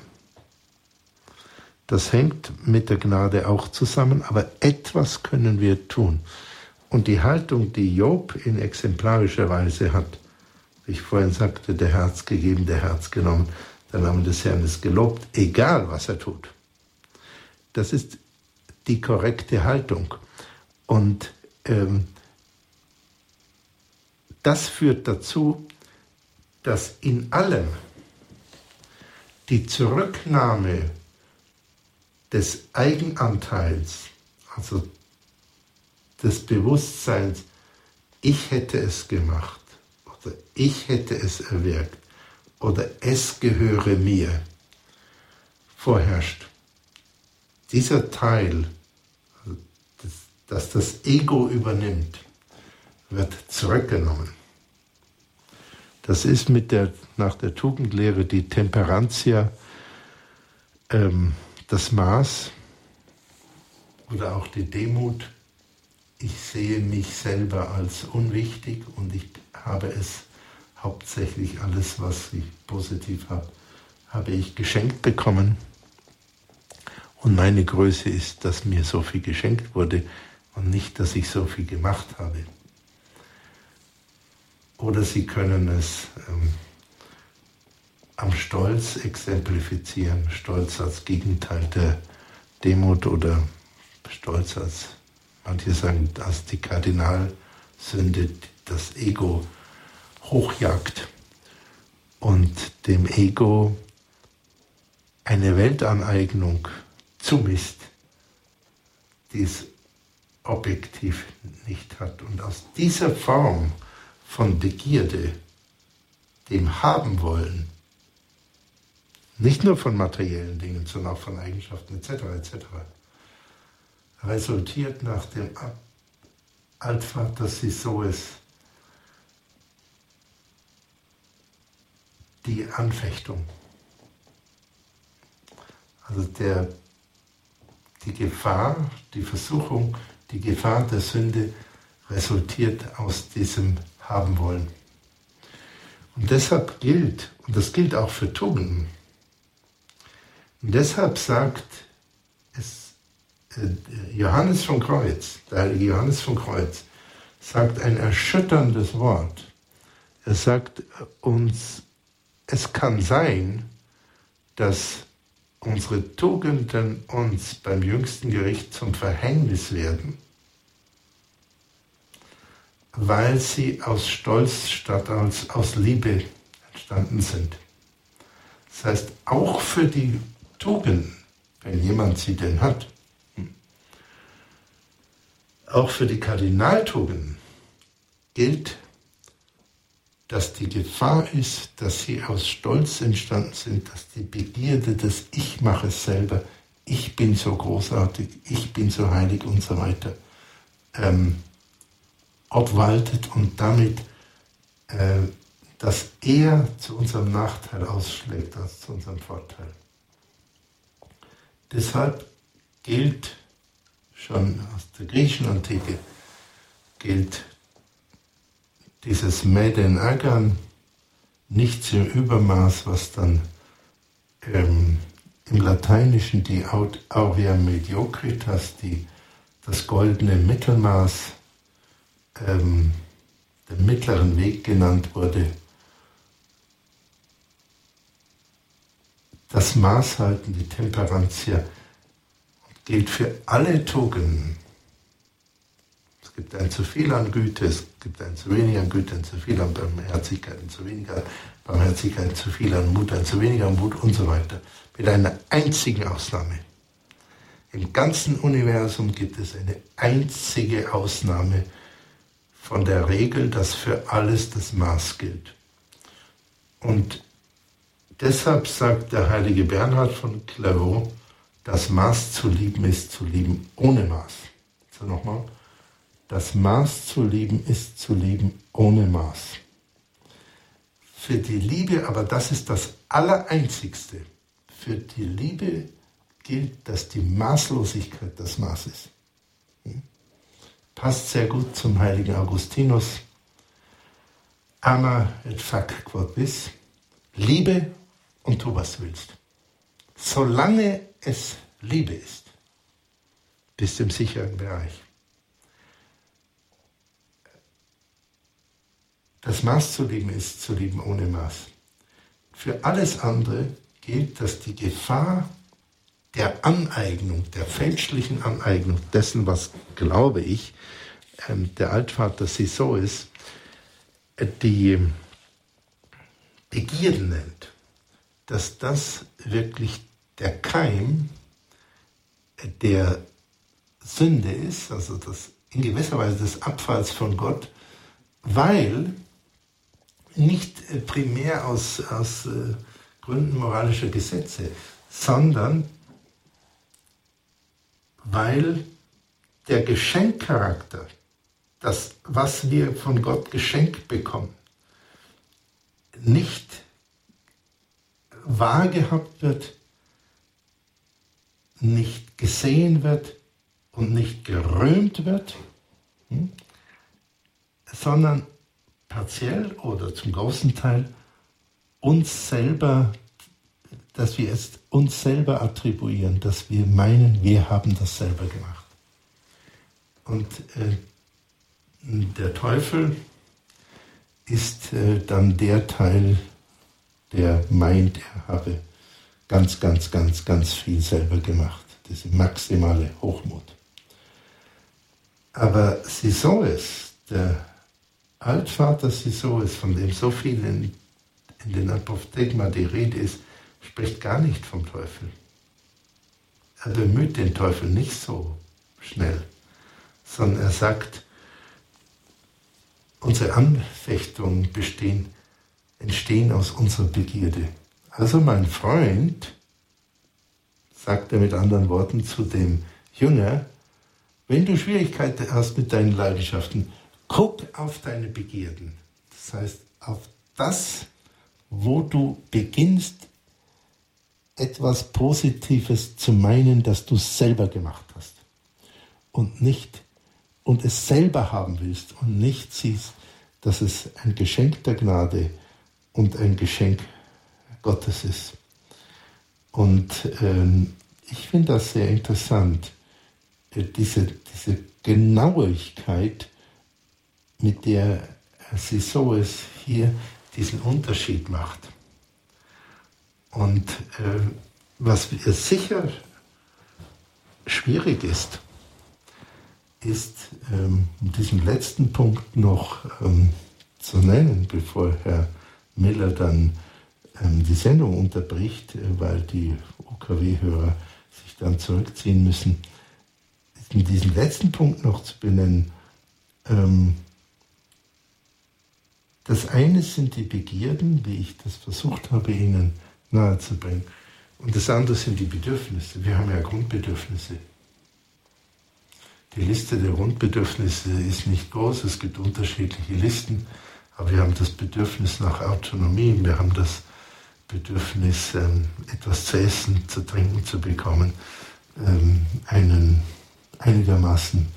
Das hängt mit der Gnade auch zusammen, aber etwas können wir tun. Und die Haltung, die Job in exemplarischer Weise hat, wie ich vorhin sagte, der Herz gegeben, der Herz genommen, der Name des Herrn ist gelobt, egal was er tut. Das ist die korrekte Haltung. Und ähm, das führt dazu, dass in allem die Zurücknahme des Eigenanteils, also des Bewusstseins, ich hätte es gemacht oder ich hätte es erwirkt oder es gehöre mir, vorherrscht. Dieser Teil, dass das Ego übernimmt, wird zurückgenommen. Das ist mit der, nach der Tugendlehre die Temperantia ähm, das Maß oder auch die Demut. Ich sehe mich selber als unwichtig und ich habe es hauptsächlich alles, was ich positiv habe, habe ich geschenkt bekommen. Und meine Größe ist, dass mir so viel geschenkt wurde und nicht, dass ich so viel gemacht habe. Oder Sie können es ähm, am Stolz exemplifizieren. Stolz als Gegenteil der Demut oder Stolz als, manche sagen, als die Kardinalsünde, das Ego hochjagt und dem Ego eine Weltaneignung zumisst, die es objektiv nicht hat. Und aus dieser Form von Begierde, dem Haben wollen, nicht nur von materiellen Dingen, sondern auch von Eigenschaften etc. etc. resultiert nach dem Altvater Sisoes die Anfechtung. Also der, die Gefahr, die Versuchung, die Gefahr der Sünde resultiert aus diesem Haben wollen. Und deshalb gilt, und das gilt auch für Tugenden, und deshalb sagt es äh, Johannes von Kreuz, der heilige Johannes von Kreuz, sagt ein erschütterndes Wort. Er sagt uns, es kann sein, dass unsere Tugenden uns beim jüngsten Gericht zum Verhängnis werden, weil sie aus Stolz statt als aus Liebe entstanden sind. Das heißt, auch für die Tugenden, wenn jemand sie denn hat, auch für die Kardinaltugenden gilt, dass die Gefahr ist, dass sie aus Stolz entstanden sind, dass die Begierde des Ich mache es selber, ich bin so großartig, ich bin so heilig und so weiter, ähm, obwaltet und damit äh, das eher zu unserem Nachteil ausschlägt als zu unserem Vorteil. deshalb gilt schon aus der griechischen Antike, gilt dieses Meden Agan nicht im Übermaß, was dann ähm, im Lateinischen die Aurea Mediocritas, die, das goldene Mittelmaß, ähm, den mittleren Weg genannt wurde. Das Maßhalten, die Temperantia, gilt für alle Tugenden. Es gibt ein zu viel an Güte, es gibt ein zu wenig an Güte, ein zu viel an Barmherzigkeit, ein zu wenig an Barmherzigkeit, ein zu viel an Mut, ein zu wenig an Mut und so weiter. Mit einer einzigen Ausnahme. Im ganzen Universum gibt es eine einzige Ausnahme von der Regel, dass für alles das Maß gilt. Und deshalb sagt der heilige Bernhard von Clairvaux, das Maß zu lieben ist zu lieben ohne Maß. So nochmal. Das Maß zu lieben ist zu lieben ohne Maß. Für die Liebe, aber das ist das Allereinzigste, für die Liebe gilt, dass die Maßlosigkeit das Maß ist. Hm? Passt sehr gut zum heiligen Augustinus. Ama et fac quod bis. Liebe und tu, was du willst. Solange es Liebe ist, bist du im sicheren Bereich. Das Maß zu lieben ist zu lieben ohne Maß. Für alles andere gilt, dass die Gefahr der Aneignung, der fälschlichen Aneignung dessen, was, glaube ich, ähm, der Altvater so ist, äh, die Begierden nennt, dass das wirklich der Keim der Sünde ist, also das in gewisser Weise des Abfalls von Gott, weil nicht primär aus, aus äh, Gründen moralischer Gesetze, sondern weil der Geschenkcharakter, das, was wir von Gott geschenkt bekommen, nicht wahrgehabt wird, nicht gesehen wird und nicht gerühmt wird, hm, sondern partiell oder zum großen Teil uns selber, dass wir es uns selber attribuieren, dass wir meinen, wir haben das selber gemacht. Und äh, der Teufel ist äh, dann der Teil, der meint, er habe ganz, ganz, ganz, ganz viel selber gemacht. Diese maximale Hochmut. Aber Sisoes, der Altvater Sisoes, von dem so viel in in den Apophthegma die Rede ist, spricht gar nicht vom Teufel. Er bemüht den Teufel nicht so schnell, sondern er sagt, unsere Anfechtungen bestehen, entstehen aus unserer Begierde. Also mein Freund, sagt er mit anderen Worten zu dem Jünger, wenn du Schwierigkeiten hast mit deinen Leidenschaften, guck auf deine Begierden. Das heißt, auf das, wo du beginnst, etwas Positives zu meinen, das du selber gemacht hast und nicht und es selber haben willst und nicht siehst, dass es ein Geschenk der Gnade und ein Geschenk Gottes ist. Und ähm, ich finde das sehr interessant, äh, diese, diese Genauigkeit, mit der Sisoes hier diesen Unterschied macht. Und äh, was sicher schwierig ist, ist ähm, diesen letzten Punkt noch ähm, zu nennen, bevor Herr Miller dann ähm, die Sendung unterbricht, äh, weil die OKW-Hörer sich dann zurückziehen müssen. Diesen letzten Punkt noch zu benennen, ähm, das eine sind die Begierden, wie ich das versucht habe, Ihnen nahezubringen. Und das andere sind die Bedürfnisse. Wir haben ja Grundbedürfnisse. Die Liste der Grundbedürfnisse ist nicht groß, es gibt unterschiedliche Listen, aber wir haben das Bedürfnis nach Autonomie, wir haben das Bedürfnis, ähm, etwas zu essen, zu trinken zu bekommen, ähm, einen einigermaßen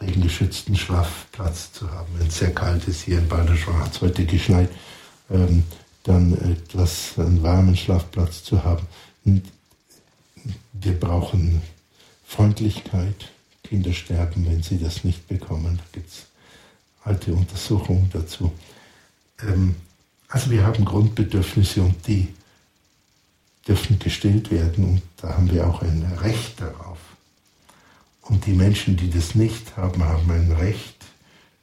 regengeschützten Schlafplatz zu haben, wenn es sehr kalt ist. Hier in Balderschwang hat es heute geschneit. Ähm, dann etwas, einen warmen Schlafplatz zu haben. Wir brauchen Freundlichkeit. Kinder sterben, wenn sie das nicht bekommen. Da gibt es alte Untersuchungen dazu. Ähm, also wir haben Grundbedürfnisse und die dürfen gestillt werden und da haben wir auch ein Recht darauf. Und die Menschen, die das nicht haben, haben ein Recht,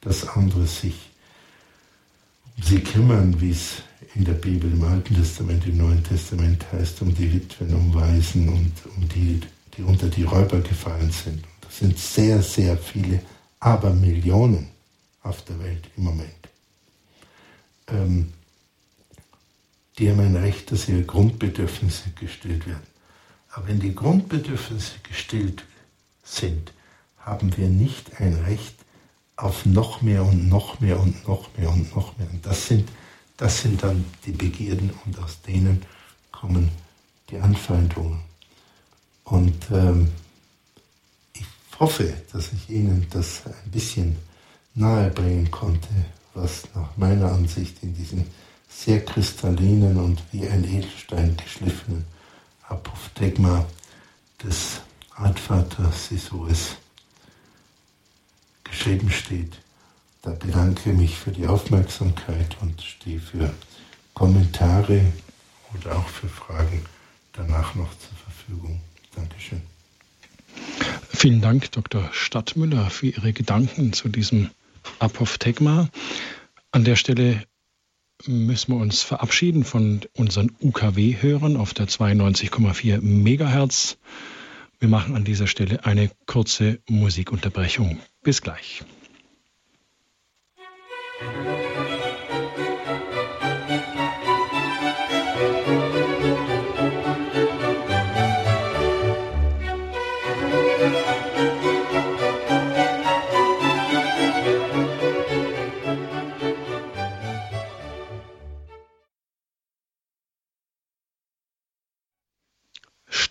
dass andere sich um sie kümmern, wie es in der Bibel im Alten Testament, im Neuen Testament heißt, um die Witwen, um Waisen und um die, die unter die Räuber gefallen sind. Das sind sehr, sehr viele, aber Millionen auf der Welt im Moment. Ähm, die haben ein Recht, dass ihre Grundbedürfnisse gestillt werden. Aber wenn die Grundbedürfnisse gestillt sind, haben wir nicht ein Recht auf noch mehr und noch mehr und noch mehr und noch mehr. Und das sind, das sind dann die Begierden und aus denen kommen die Anfeindungen. Und ähm, ich hoffe, dass ich Ihnen das ein bisschen nahe bringen konnte, was nach meiner Ansicht in diesen sehr kristallinen und wie ein Edelstein geschliffenen Apophthegma des Altvaters Sisoes geschrieben steht. Da bedanke ich mich für die Aufmerksamkeit und stehe für Kommentare oder auch für Fragen danach noch zur Verfügung. Dankeschön. Vielen Dank, Dr. Stadtmüller, für Ihre Gedanken zu diesem Apophthegma. An der Stelle müssen wir uns verabschieden von unseren UKW-Hörern auf der 92,4 Megahertz. Wir machen an dieser Stelle eine kurze Musikunterbrechung. Bis gleich.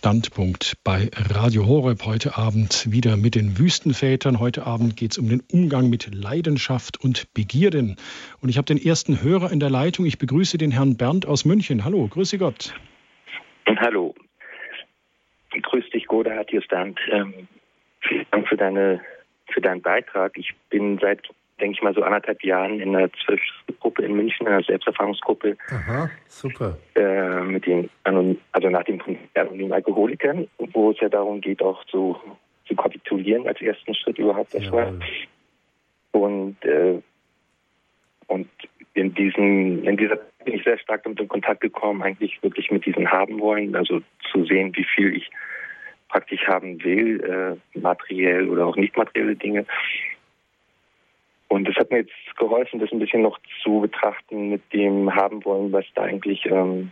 Standpunkt bei Radio Horeb heute Abend wieder mit den Wüstenvätern. Heute Abend geht es um den Umgang mit Leidenschaft und Begierden. Und ich habe den ersten Hörer in der Leitung. Ich begrüße den Herrn Bernd aus München. Hallo, grüße Gott. Hallo. Grüß dich, Godehard Justant. Ähm, vielen Dank für, deine, für deinen Beitrag. Ich bin seit denke ich mal, so anderthalb Jahren in einer Zwölf-Gruppe in München, einer Selbsterfahrungsgruppe. Aha, super. Äh, mit den, also nach dem anonymen Alkoholikern, wo es ja darum geht, auch zu, zu kapitulieren als ersten Schritt überhaupt erstmal. Und, äh, und in diesen, in dieser bin ich sehr stark damit in Kontakt gekommen, eigentlich wirklich mit diesen haben wollen, also zu sehen, wie viel ich praktisch haben will, äh, materiell oder auch nicht materielle Dinge. Und es hat mir jetzt geholfen, das ein bisschen noch zu betrachten mit dem haben wollen, was da eigentlich, ähm,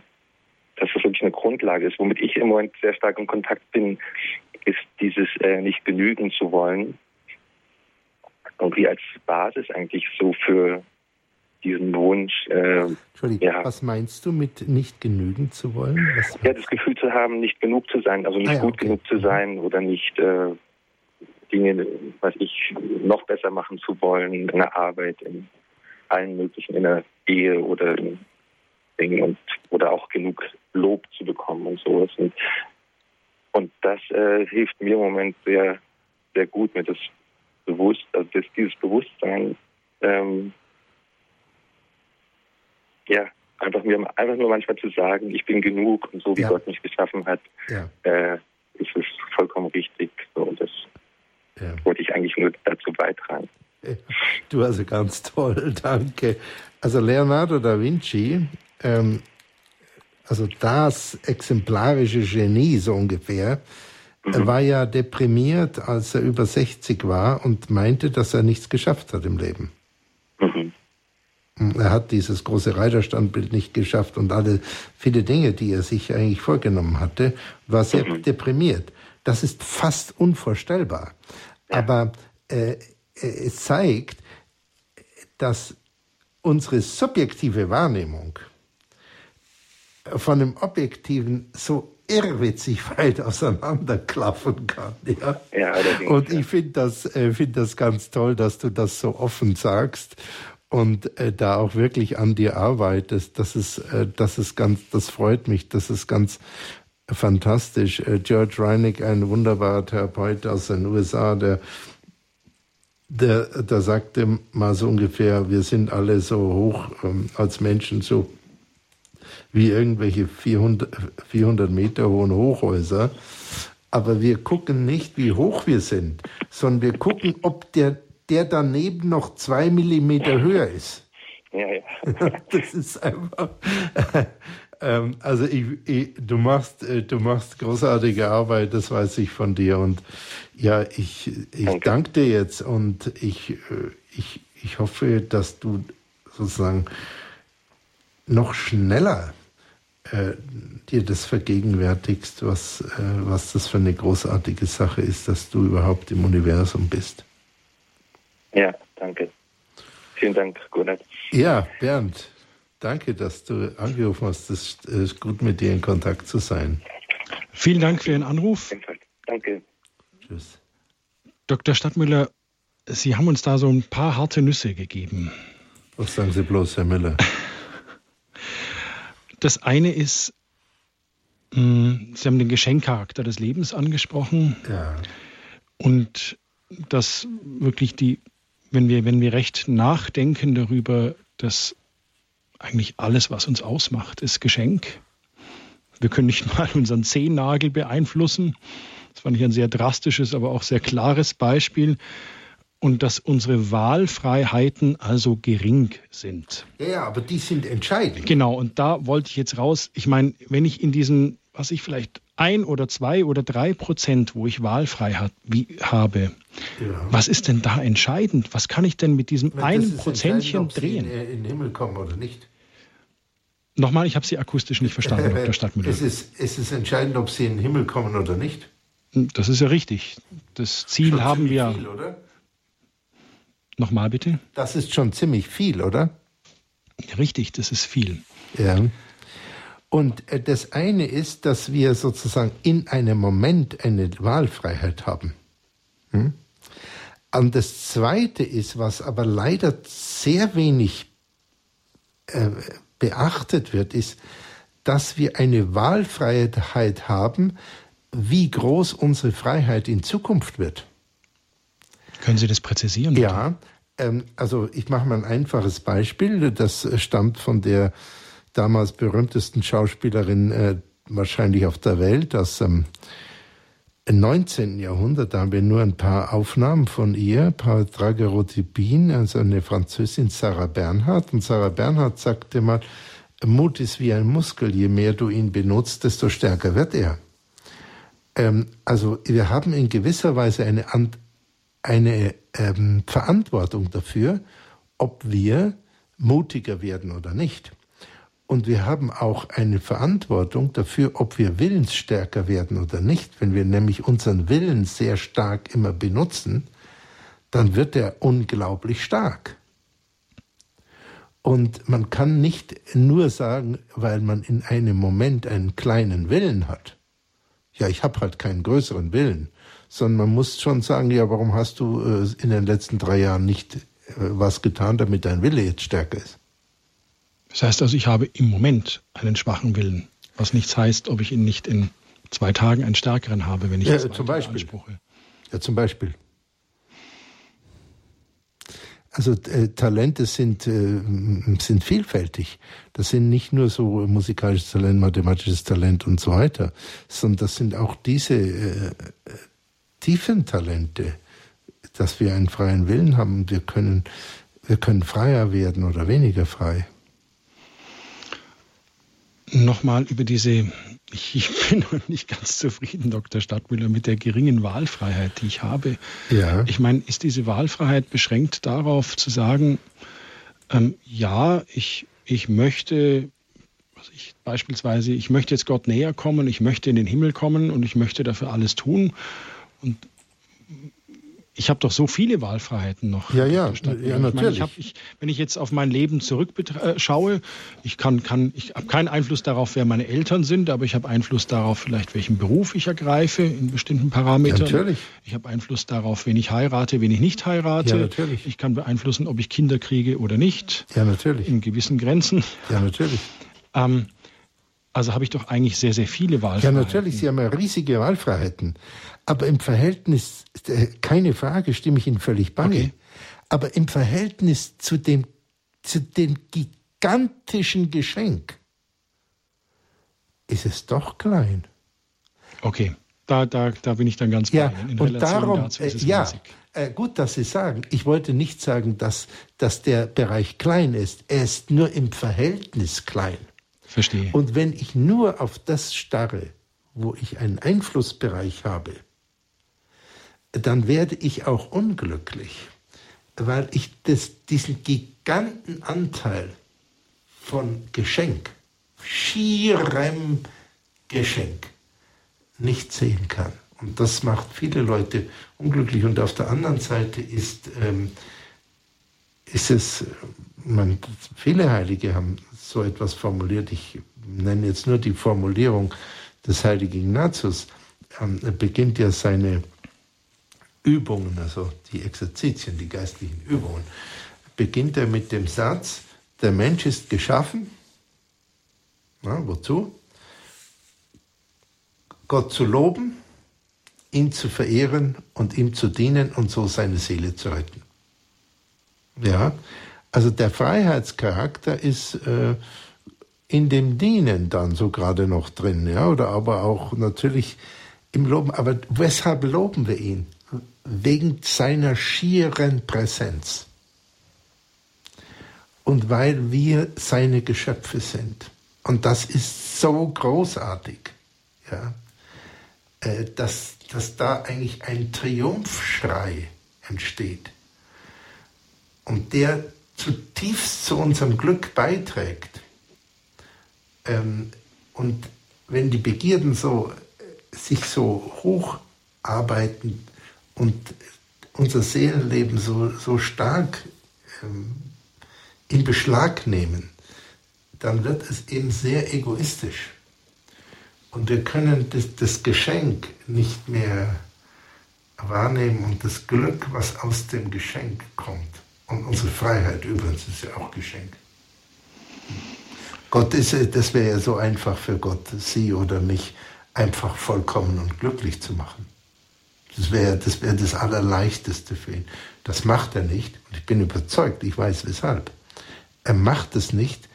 dass das wirklich eine Grundlage ist. Womit ich im Moment sehr stark in Kontakt bin, ist dieses äh, nicht genügen zu wollen. Irgendwie als Basis eigentlich so für diesen Wunsch. Äh, Entschuldigung, ja. was meinst du mit nicht genügen zu wollen? Was ja, das Gefühl zu haben, nicht genug zu sein, also nicht ah, ja, gut okay. genug zu sein oder nicht äh, Dinge, was ich noch besser machen zu wollen in der Arbeit, in allen möglichen, in der Ehe oder in Dingen und oder auch genug Lob zu bekommen und sowas. Und, und das äh, hilft mir im Moment sehr, sehr gut, mir das bewusst, also das, dieses Bewusstsein, ähm, ja, einfach mir einfach nur manchmal zu sagen, ich bin genug und so wie ja. Gott mich geschaffen hat, ja. äh, ist es vollkommen richtig. So, und das ja. wollte ich eigentlich nur dazu beitragen. Du also ganz toll, danke. Also Leonardo da Vinci, ähm, also das exemplarische Genie so ungefähr, mhm. war ja deprimiert, als er über 60 war und meinte, dass er nichts geschafft hat im Leben. Mhm. Er hat dieses große Reiterstandbild nicht geschafft und alle viele Dinge, die er sich eigentlich vorgenommen hatte, war sehr mhm. deprimiert. Das ist fast unvorstellbar. Ja. Aber äh, es zeigt, dass unsere subjektive Wahrnehmung von dem Objektiven so irrwitzig weit auseinanderklaffen kann. Ja? ja und ich finde das, äh, find das ganz toll, dass du das so offen sagst und äh, da auch wirklich an dir arbeitest. Das ist, äh, das ist ganz, das freut mich. Das ist ganz fantastisch. Äh, George Reinig, ein wunderbarer Therapeut aus den USA, der der, der sagte mal so ungefähr, wir sind alle so hoch ähm, als Menschen, so wie irgendwelche 400, 400 Meter hohen Hochhäuser. Aber wir gucken nicht, wie hoch wir sind, sondern wir gucken, ob der, der daneben noch zwei Millimeter höher ist. Ja, ja. das ist einfach. Ähm, also ich, ich, du machst, äh, du machst großartige Arbeit, das weiß ich von dir und ja, ich, ich danke. danke dir jetzt und ich, äh, ich, ich hoffe, dass du sozusagen noch schneller äh, dir das vergegenwärtigst, was, äh, was das für eine großartige Sache ist, dass du überhaupt im Universum bist. Ja, danke. Vielen Dank, Gunnar. Ja, Bernd, danke, dass du angerufen hast. Es ist gut, mit dir in Kontakt zu sein. Vielen Dank für Ihren Anruf. Danke. Tschüss. Dr. Stadtmüller, Sie haben uns da so ein paar harte Nüsse gegeben. Was sagen Sie bloß, Herr Müller? Das eine ist, hm, Sie haben den Geschenkcharakter des Lebens angesprochen. Ja. Und dass wirklich die, wenn wir, wenn wir recht nachdenken darüber, dass eigentlich alles, was uns ausmacht, ist Geschenk. Wir können nicht mal unseren Zehennagel beeinflussen. Das fand ich ein sehr drastisches, aber auch sehr klares Beispiel und dass unsere Wahlfreiheiten also gering sind. Ja, aber die sind entscheidend. Genau, und da wollte ich jetzt raus. Ich meine, wenn ich in diesen, was ich vielleicht ein oder zwei oder drei Prozent, wo ich Wahlfreiheit wie, habe, ja. was ist denn da entscheidend? Was kann ich denn mit diesem einen Prozentchen drehen? In, in den Himmel kommen oder nicht? Nochmal, ich habe Sie akustisch nicht verstanden, Dr. Stadtmüller. Es ist, es ist entscheidend, ob Sie in den Himmel kommen oder nicht. Das ist ja richtig. Das Ziel Schon haben wir. Viel, oder? Nochmal bitte? Das ist schon ziemlich viel, oder? Richtig, das ist viel. Ja. Und äh, das eine ist, dass wir sozusagen in einem Moment eine Wahlfreiheit haben. Hm? Und das zweite ist, was aber leider sehr wenig äh, beachtet wird, ist, dass wir eine Wahlfreiheit haben, wie groß unsere Freiheit in Zukunft wird. Können Sie das präzisieren? Ja, ähm, also ich mache mal ein einfaches Beispiel. Das stammt von der damals berühmtesten Schauspielerin äh, wahrscheinlich auf der Welt aus dem 19. Jahrhundert. Da haben wir nur ein paar Aufnahmen von ihr. Paul Tragerotipin, also eine Französin, Sarah Bernhardt. Und Sarah Bernhardt sagte mal, Mut ist wie ein Muskel. Je mehr du ihn benutzt, desto stärker wird er. Ähm, also wir haben in gewisser Weise eine eine ähm, Verantwortung dafür, ob wir mutiger werden oder nicht. Und wir haben auch eine Verantwortung dafür, ob wir willensstärker werden oder nicht. Wenn wir nämlich unseren Willen sehr stark immer benutzen, dann wird er unglaublich stark. Und man kann nicht nur sagen, weil man in einem Moment einen kleinen Willen hat. Ja, ich habe halt keinen größeren Willen sondern man muss schon sagen, ja, warum hast du äh, in den letzten drei Jahren nicht äh, was getan, damit dein Wille jetzt stärker ist? Das heißt also, ich habe im Moment einen schwachen Willen, was nichts heißt, ob ich ihn nicht in zwei Tagen einen stärkeren habe, wenn ich ja, zum Beispiel. Anspruche. Ja, zum Beispiel. Also äh, Talente sind, äh, sind vielfältig. Das sind nicht nur so musikalisches Talent, mathematisches Talent und so weiter, sondern das sind auch diese äh, tiefen Talente, dass wir einen freien Willen haben. Wir können, wir können freier werden oder weniger frei. Nochmal über diese, ich, bin noch nicht ganz zufrieden, Dr. Stadtmüller, mit der geringen Wahlfreiheit, die ich habe. Ja. Ich meine, ist diese Wahlfreiheit beschränkt darauf zu sagen, ähm, ja, ich, ich möchte ich, beispielsweise, ich möchte jetzt Gott näher kommen, ich möchte in den Himmel kommen und ich möchte dafür alles tun. Und ich habe doch so viele Wahlfreiheiten noch. Ja, ja, ja natürlich. Ich mein, ich ich, wenn ich jetzt auf mein Leben zurückschaue, ich kann, kann, ich habe keinen Einfluss darauf, wer meine Eltern sind, aber ich habe Einfluss darauf, vielleicht welchen Beruf ich ergreife in bestimmten Parametern. Ja, natürlich. Ich habe Einfluss darauf, wen ich heirate, wen ich nicht heirate. Ja, natürlich. Ich kann beeinflussen, ob ich Kinder kriege oder nicht. Ja, natürlich. In gewissen Grenzen. Ja, natürlich. Ähm, also habe ich doch eigentlich sehr, sehr viele Wahlfreiheiten. Ja, natürlich, Sie haben ja riesige Wahlfreiheiten. Aber im Verhältnis, äh, keine Frage, stimme ich Ihnen völlig bei. Okay. Aber im Verhältnis zu dem, zu dem gigantischen Geschenk ist es doch klein. Okay, da, da, da bin ich dann ganz ja, bei Ihnen. und darum, äh, ja, äh, gut, dass Sie sagen. Ich wollte nicht sagen, dass, dass der Bereich klein ist. Er ist nur im Verhältnis klein. Verstehe. Und wenn ich nur auf das starre, wo ich einen Einflussbereich habe, dann werde ich auch unglücklich, weil ich das, diesen giganten Anteil von Geschenk, schierem Geschenk, nicht sehen kann. Und das macht viele Leute unglücklich. Und auf der anderen Seite ist, ähm, ist es, man, viele Heilige haben so etwas formuliert. Ich nenne jetzt nur die Formulierung des heiligen Ignatius. Ähm, er beginnt ja seine Übungen, also die Exerzitien, die geistlichen Übungen, beginnt er mit dem Satz, der Mensch ist geschaffen, na, wozu? Gott zu loben, ihn zu verehren und ihm zu dienen und so seine Seele zu retten. Ja, also der Freiheitscharakter ist äh, in dem Dienen dann so gerade noch drin, ja, oder aber auch natürlich im Loben. Aber weshalb loben wir ihn? Wegen seiner schieren Präsenz. Und weil wir seine Geschöpfe sind. Und das ist so großartig, ja, äh, dass, dass da eigentlich ein Triumphschrei entsteht. Und der zutiefst zu unserem Glück beiträgt. Ähm, und wenn die Begierden so, äh, sich so hocharbeiten und unser Seelenleben so, so stark ähm, in Beschlag nehmen, dann wird es eben sehr egoistisch. Und wir können das, das Geschenk nicht mehr wahrnehmen und das Glück, was aus dem Geschenk kommt. Und unsere Freiheit übrigens ist ja auch Geschenk. Gott ist, das wäre ja so einfach für Gott, Sie oder mich einfach vollkommen und glücklich zu machen. Das wäre das, wär das Allerleichteste für ihn. Das macht er nicht. Und ich bin überzeugt, ich weiß weshalb. Er macht es nicht,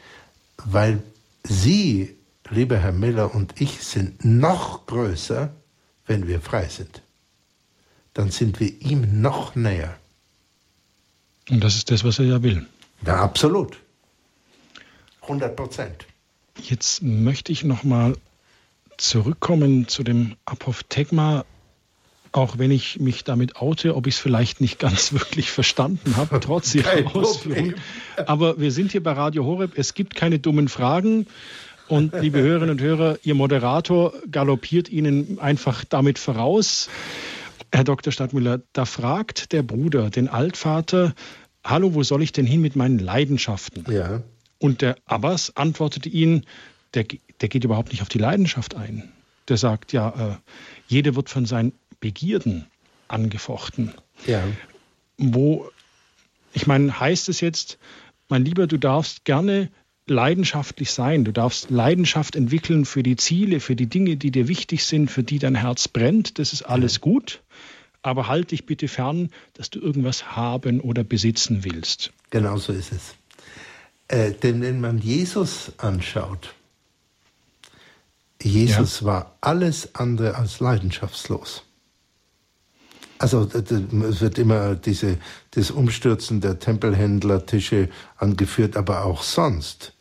weil Sie, lieber Herr Miller und ich, sind noch größer, wenn wir frei sind. Dann sind wir ihm noch näher. Und das ist das, was er ja will. Ja, absolut. 100 Prozent. Jetzt möchte ich noch mal zurückkommen zu dem Apophthegma, auch wenn ich mich damit oute, ob ich es vielleicht nicht ganz wirklich verstanden habe, trotz Ihrer Ausführung. Aber wir sind hier bei Radio Horeb. Es gibt keine dummen Fragen. Und liebe Hörerinnen und Hörer, Ihr Moderator galoppiert Ihnen einfach damit voraus. Herr Dr. Stadtmüller, da fragt der Bruder den Altvater, hallo, wo soll ich denn hin mit meinen Leidenschaften? Ja. Und der Abbas antwortete ihn, der, der geht überhaupt nicht auf die Leidenschaft ein. Der sagt, ja, äh, jeder wird von seinen Begierden angefochten. Ja. Wo, ich meine, heißt es jetzt, mein Lieber, du darfst gerne leidenschaftlich sein. Du darfst Leidenschaft entwickeln für die Ziele, für die Dinge, die dir wichtig sind, für die dein Herz brennt. Das ist alles gut. Aber halt dich bitte fern, dass du irgendwas haben oder besitzen willst. Genau so ist es. Äh, denn wenn man Jesus anschaut, Jesus ja. war alles andere als leidenschaftslos. Also es wird immer diese, das Umstürzen der Tempelhändlertische angeführt, aber auch sonst.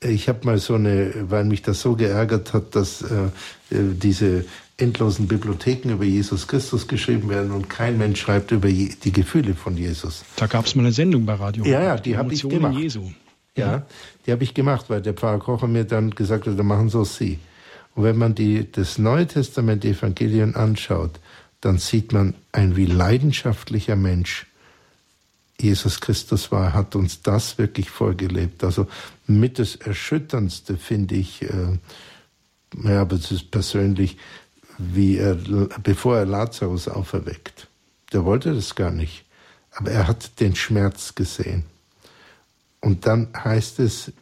Ich habe mal so eine, weil mich das so geärgert hat, dass äh, äh, diese endlosen Bibliotheken über Jesus Christus geschrieben werden und kein Mensch schreibt über die Gefühle von Jesus. Da gab es mal eine Sendung bei Radio. Ja, ja, die habe ich gemacht. Jesu. Ja, die habe ich gemacht, weil der Pfarrer Kocher mir dann gesagt hat, dann machen so Sie. Und wenn man die, das Neue Testament, die Evangelien anschaut, dann sieht man, ein wie leidenschaftlicher Mensch Jesus Christus war, hat uns das wirklich vorgelebt. Also mit das Erschütterndste finde ich, äh, ja, aber es ist persönlich, wie er, bevor er Lazarus auferweckt. Der wollte das gar nicht, aber er hat den Schmerz gesehen. Und dann heißt es,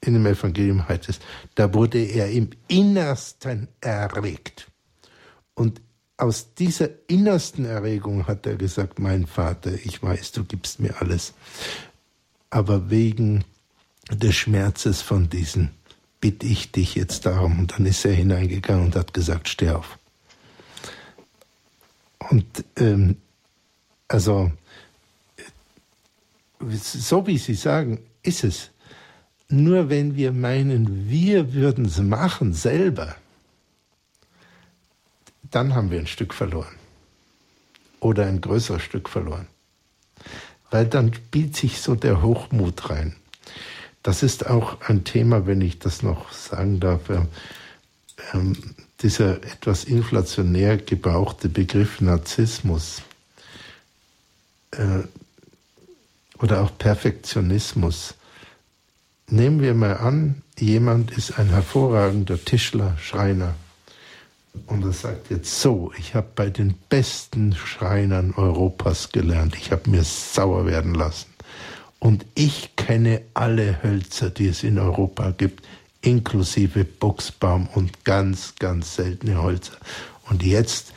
in dem Evangelium heißt es, da wurde er im Innersten erregt. Und aus dieser innersten Erregung hat er gesagt, mein Vater, ich weiß, du gibst mir alles. Aber wegen des Schmerzes von diesen bitte ich dich jetzt darum. Und dann ist er hineingegangen und hat gesagt, steh auf. Und ähm, also, so wie Sie sagen, ist es. Nur wenn wir meinen, wir würden es machen selber, dann haben wir ein Stück verloren. Oder ein größeres Stück verloren. Weil dann spielt sich so der Hochmut rein. Das ist auch ein Thema, wenn ich das noch sagen darf, ähm, dieser etwas inflationär gebrauchte Begriff Narzissmus äh, oder auch Perfektionismus. Nehmen wir mal an, jemand ist ein hervorragender Tischler, Schreiner, und er sagt jetzt so, ich habe bei den besten Schreinern Europas gelernt, ich habe mir sauer werden lassen. Und ich kenne alle Hölzer, die es in Europa gibt, inklusive Buchsbaum und ganz, ganz seltene Hölzer. Und jetzt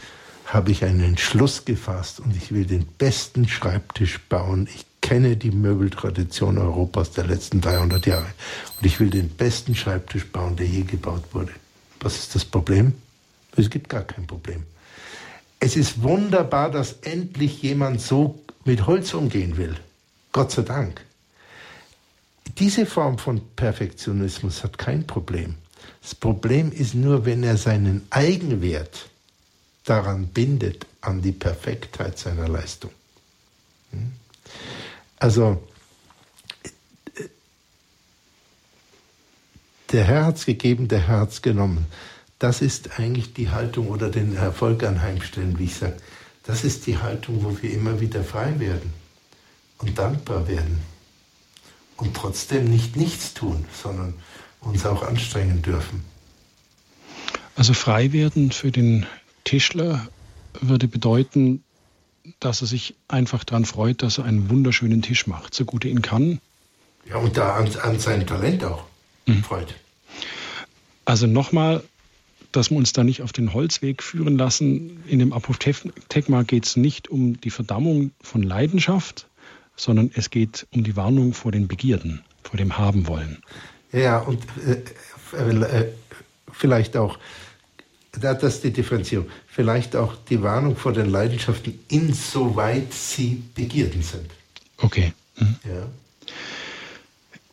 habe ich einen Entschluss gefasst und ich will den besten Schreibtisch bauen. Ich kenne die Möbeltradition Europas der letzten 300 Jahre und ich will den besten Schreibtisch bauen, der je gebaut wurde. Was ist das Problem? Es gibt gar kein Problem. Es ist wunderbar, dass endlich jemand so mit Holz umgehen will. Gott sei Dank. Diese Form von Perfektionismus hat kein Problem. Das Problem ist nur, wenn er seinen Eigenwert daran bindet, an die Perfektheit seiner Leistung. Hm? Also, der Herr hat es gegeben, der Herr hat es genommen das ist eigentlich die Haltung oder den Erfolg anheimstellen, wie ich sage. Das ist die Haltung, wo wir immer wieder frei werden und dankbar werden und trotzdem nicht nichts tun, sondern uns auch anstrengen dürfen. Also frei werden für den Tischler würde bedeuten, dass er sich einfach daran freut, dass er einen wunderschönen Tisch macht, so gut er ihn kann. Ja, und da an, an sein Talent auch mhm. freut. Also nochmal, dass wir uns da nicht auf den Holzweg führen lassen. In dem Apophthegma geht es nicht um die Verdammung von Leidenschaft, sondern es geht um die Warnung vor den Begierden, vor dem Haben wollen. Ja, und äh, äh, vielleicht auch, das ist die Differenzierung, vielleicht auch die Warnung vor den Leidenschaften, insoweit sie Begierden sind. Okay. Mhm. Ja.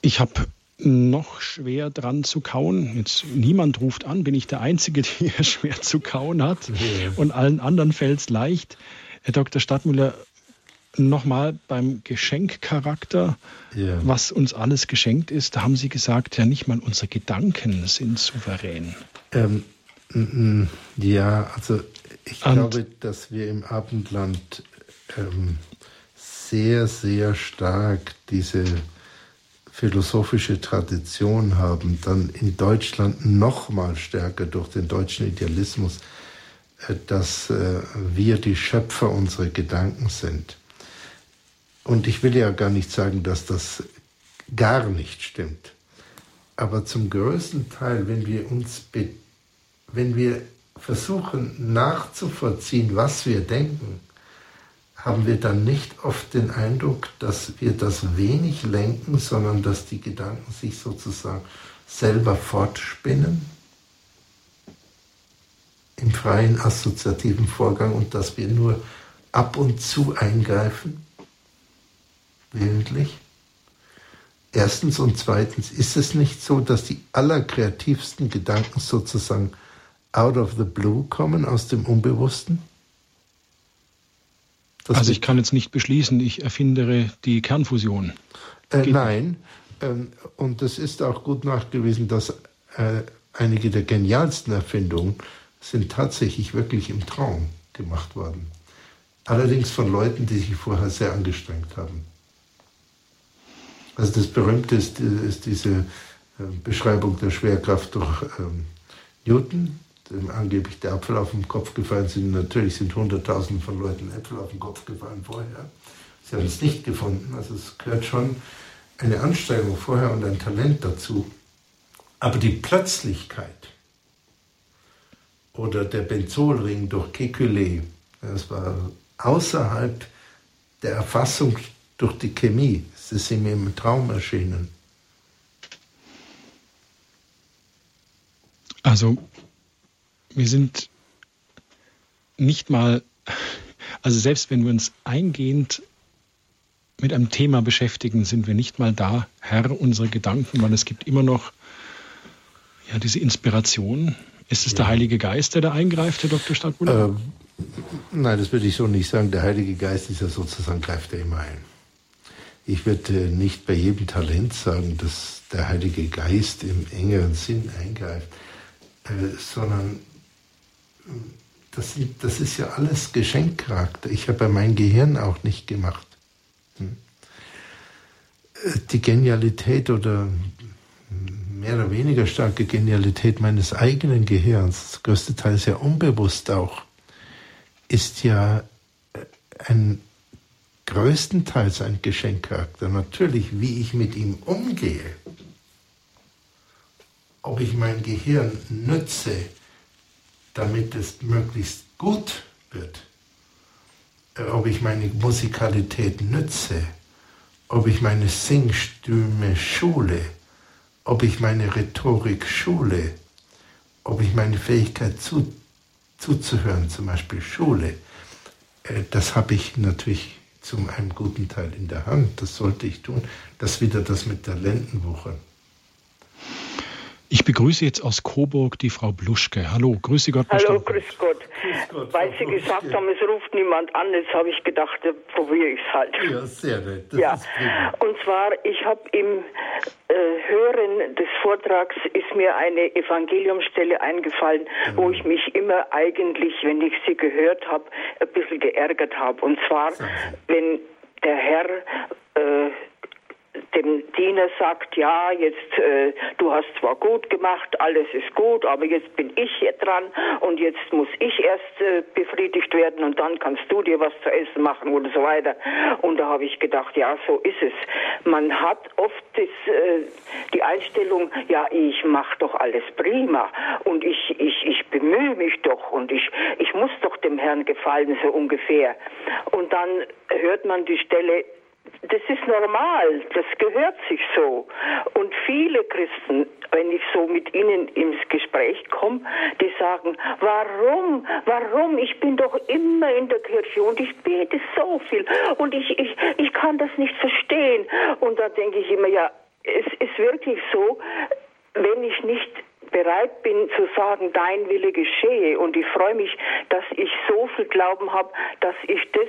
Ich habe noch schwer dran zu kauen. Jetzt niemand ruft an, bin ich der Einzige, der schwer zu kauen hat. Und allen anderen fällt es leicht. Herr Dr. Stadtmüller, nochmal beim Geschenkcharakter, ja. was uns alles geschenkt ist, da haben Sie gesagt, ja nicht mal unsere Gedanken sind souverän. Ähm, ja, also ich Und, glaube, dass wir im Abendland ähm, sehr, sehr stark diese philosophische Tradition haben, dann in Deutschland noch mal stärker durch den deutschen Idealismus, äh, dass äh, wir die Schöpfer unserer Gedanken sind. Und ich will ja gar nicht sagen, dass das gar nicht stimmt. Aber zum größten Teil, wenn wir uns, wenn wir versuchen nachzuvollziehen, was wir denken, haben wir dann nicht oft den Eindruck, dass wir das wenig lenken, sondern dass die Gedanken sich sozusagen selber fortspinnen im freien assoziativen Vorgang und dass wir nur ab und zu eingreifen, willentlich. Erstens und zweitens ist es nicht so, dass die allerkreativsten Gedanken sozusagen out of the blue kommen, aus dem Unbewussten? Das also ich kann jetzt nicht beschließen, ich erfindere die Kernfusion. Äh, nein, ähm, und es ist auch gut nachgewiesen, dass äh, einige der genialsten Erfindungen sind tatsächlich wirklich im Traum gemacht worden. Allerdings von Leuten, die sich vorher sehr angestrengt haben. Also das Berühmte ist, ist diese äh, Beschreibung der Schwerkraft durch ähm, Newton, dem angeblich der Apfel auf den Kopf gefallen sind. Natürlich sind Hunderttausende von Leuten Äpfel auf den Kopf gefallen vorher. Sie haben es nicht gefunden. Also es gehört schon eine Anstrengung vorher und ein Talent dazu. Aber die Plötzlichkeit oder der Benzolring durch Kekulé, das war außerhalb der Erfassung durch die Chemie. Es ist ihm im Traum erschienen. Also, wir sind nicht mal, also selbst wenn wir uns eingehend mit einem Thema beschäftigen, sind wir nicht mal da Herr unserer Gedanken, weil es gibt immer noch ja, diese Inspiration. Ist es ja. der Heilige Geist, der da eingreift, Herr Dr. Stadtbuller? Ähm, nein, das würde ich so nicht sagen. Der Heilige Geist ist ja sozusagen, greift er immer ein. Ich würde nicht bei jedem Talent sagen, dass der Heilige Geist im engeren Sinn eingreift, äh, sondern das, das ist ja alles Geschenkcharakter. Ich habe ja mein Gehirn auch nicht gemacht. Hm? Äh, die Genialität oder mehr oder weniger starke Genialität meines eigenen Gehirns, das größte Teil ist ja unbewusst auch, ist ja äh, ein größtenteils ein Geschenkcharakter. Natürlich, wie ich mit ihm umgehe, ob ich mein Gehirn nütze, damit es möglichst gut wird, ob ich meine Musikalität nütze, ob ich meine Singstimme schule, ob ich meine Rhetorik schule, ob ich meine Fähigkeit zu, zuzuhören zum Beispiel schule, äh, das habe ich natürlich zum einem guten Teil in der Hand. Das sollte ich tun. Das wieder das mit Talentenwucher. Ich begrüße jetzt aus Coburg die Frau Bluschke. Hallo, grüße Gott. Hallo, grüß Gott. Gott. Weil Sie gesagt haben, es ruft niemand an, jetzt habe ich gedacht, probiere ich es halt. Ja, sehr nett. Das ja. Und zwar, ich habe im äh, Hören des Vortrags ist mir eine Evangeliumstelle eingefallen, mhm. wo ich mich immer eigentlich, wenn ich sie gehört habe, ein bisschen geärgert habe. Und zwar, wenn der Herr äh, dem Diener sagt, ja, jetzt äh, du hast zwar gut gemacht, alles ist gut, aber jetzt bin ich hier dran und jetzt muss ich erst äh, befriedigt werden und dann kannst du dir was zu essen machen oder so weiter. Und da habe ich gedacht, ja, so ist es. Man hat oft das, äh, die Einstellung, ja, ich mache doch alles prima und ich, ich, ich bemühe mich doch und ich, ich muss doch dem Herrn gefallen, so ungefähr. Und dann hört man die Stelle, das ist normal, das gehört sich so. Und viele Christen, wenn ich so mit ihnen ins Gespräch komme, die sagen, warum, warum, ich bin doch immer in der Kirche und ich bete so viel und ich, ich, ich kann das nicht verstehen. Und da denke ich immer, ja, es ist wirklich so, wenn ich nicht bereit bin zu sagen, dein Wille geschehe. Und ich freue mich, dass ich so viel Glauben habe, dass ich das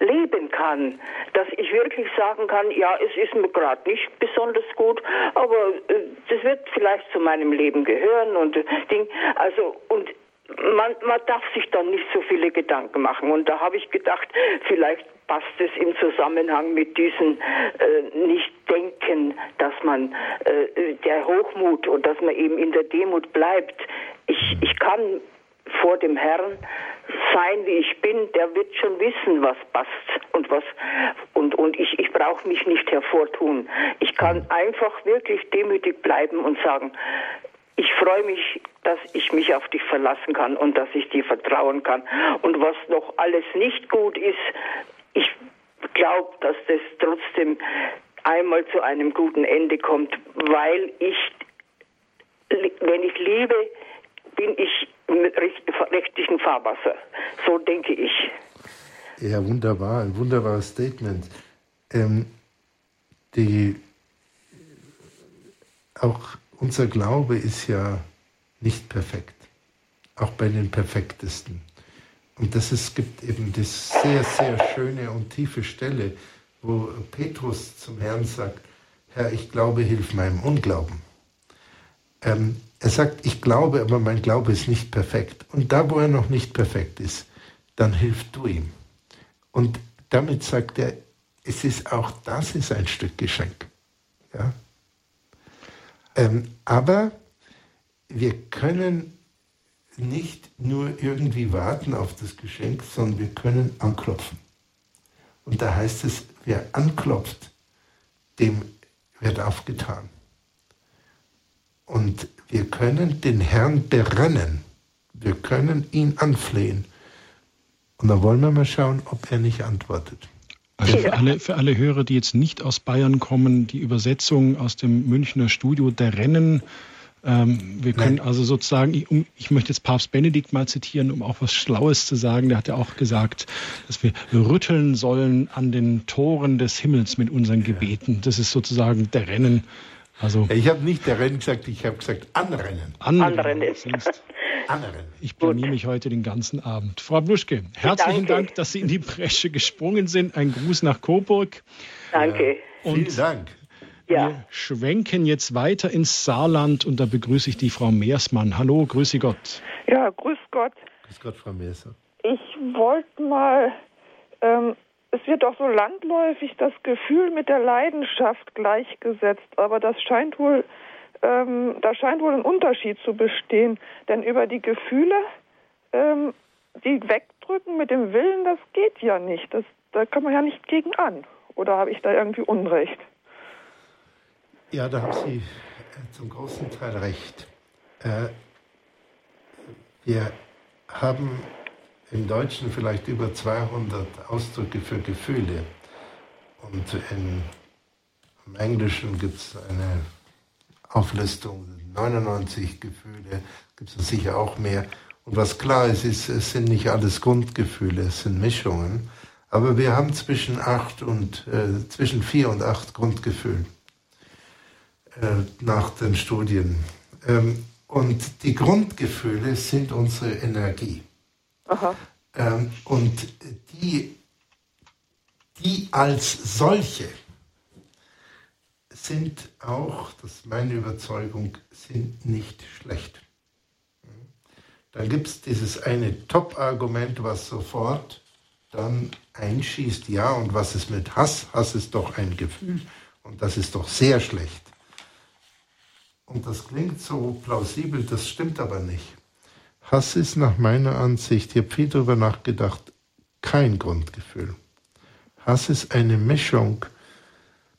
leben kann. Dass ich wirklich sagen kann, ja, es ist mir gerade nicht besonders gut, aber äh, das wird vielleicht zu meinem Leben gehören und äh, Ding. Also, und man, man darf sich dann nicht so viele Gedanken machen. Und da habe ich gedacht, vielleicht passt es im Zusammenhang mit diesem äh, Nicht-Denken, dass man äh, der Hochmut und dass man eben in der Demut bleibt. Ich, ich kann vor dem Herrn sein, wie ich bin, der wird schon wissen, was passt und was und und ich ich brauche mich nicht hervortun. Ich kann einfach wirklich demütig bleiben und sagen, ich freue mich, dass ich mich auf dich verlassen kann und dass ich dir vertrauen kann. Und was noch alles nicht gut ist, ich glaube, dass das trotzdem einmal zu einem guten Ende kommt, weil ich, wenn ich liebe, bin ich im rechtlichen Fahrwasser. So denke ich. Ja, wunderbar, ein wunderbares Statement. Ähm, die, auch unser Glaube ist ja nicht perfekt, auch bei den perfektesten. Und das es gibt eben die sehr, sehr schöne und tiefe Stelle, wo Petrus zum Herrn sagt, Herr, ich glaube, hilf meinem Unglauben. Ähm, er sagt, ich glaube, aber mein Glaube ist nicht perfekt. Und da, wo er noch nicht perfekt ist, dann hilf du ihm. Und damit sagt er, es ist auch das ist ein Stück Geschenk. Ja? Ähm, aber wir können nicht nur irgendwie warten auf das Geschenk, sondern wir können anklopfen. Und da heißt es, wer anklopft, dem wird aufgetan. Und wir können den Herrn berennen. Wir können ihn anflehen. Und dann wollen wir mal schauen, ob er nicht antwortet. Also für alle, für alle Hörer, die jetzt nicht aus Bayern kommen, die Übersetzung aus dem Münchner Studio der Rennen. Ähm, wir können Nein. also sozusagen, ich, um, ich, möchte jetzt Papst Benedikt mal zitieren, um auch was Schlaues zu sagen. Der hat ja auch gesagt, dass wir rütteln sollen an den Toren des Himmels mit unseren Gebeten. Das ist sozusagen der Rennen. Also ich habe nicht der Rennen gesagt, ich habe gesagt Anrennen. Anrennen. Anrennen. Anrennen. Ich blamier mich heute den ganzen Abend. Frau Bluschke, herzlichen Danke. Dank, dass Sie in die Bresche gesprungen sind. Ein Gruß nach Coburg. Danke. Ja. Vielen Dank. Ja. Wir schwenken jetzt weiter ins Saarland und da begrüße ich die Frau Meersmann. Hallo, grüße Gott. Ja, grüß Gott. Grüß Gott, Frau Meersmann. Ich wollte mal, ähm, es wird doch so landläufig das Gefühl mit der Leidenschaft gleichgesetzt, aber das scheint wohl ähm, da scheint wohl ein Unterschied zu bestehen. Denn über die Gefühle, ähm, die wegdrücken mit dem Willen, das geht ja nicht. Das, da kann man ja nicht gegen an. Oder habe ich da irgendwie Unrecht? Ja, da haben Sie äh, zum großen Teil recht. Äh, wir haben im Deutschen vielleicht über 200 Ausdrücke für Gefühle. Und in, im Englischen gibt es eine Auflistung, 99 Gefühle, gibt es sicher auch mehr. Und was klar ist, ist, es sind nicht alles Grundgefühle, es sind Mischungen. Aber wir haben zwischen acht und äh, zwischen vier und acht Grundgefühle äh, nach den Studien. Ähm, und die Grundgefühle sind unsere Energie. Ähm, und die, die als solche sind auch, das ist meine Überzeugung, sind nicht schlecht. Dann gibt es dieses eine Top-Argument, was sofort dann einschießt, ja, und was ist mit Hass? Hass ist doch ein Gefühl und das ist doch sehr schlecht. Und das klingt so plausibel, das stimmt aber nicht. Hass ist nach meiner Ansicht, ich habe viel darüber nachgedacht, kein Grundgefühl. Hass ist eine Mischung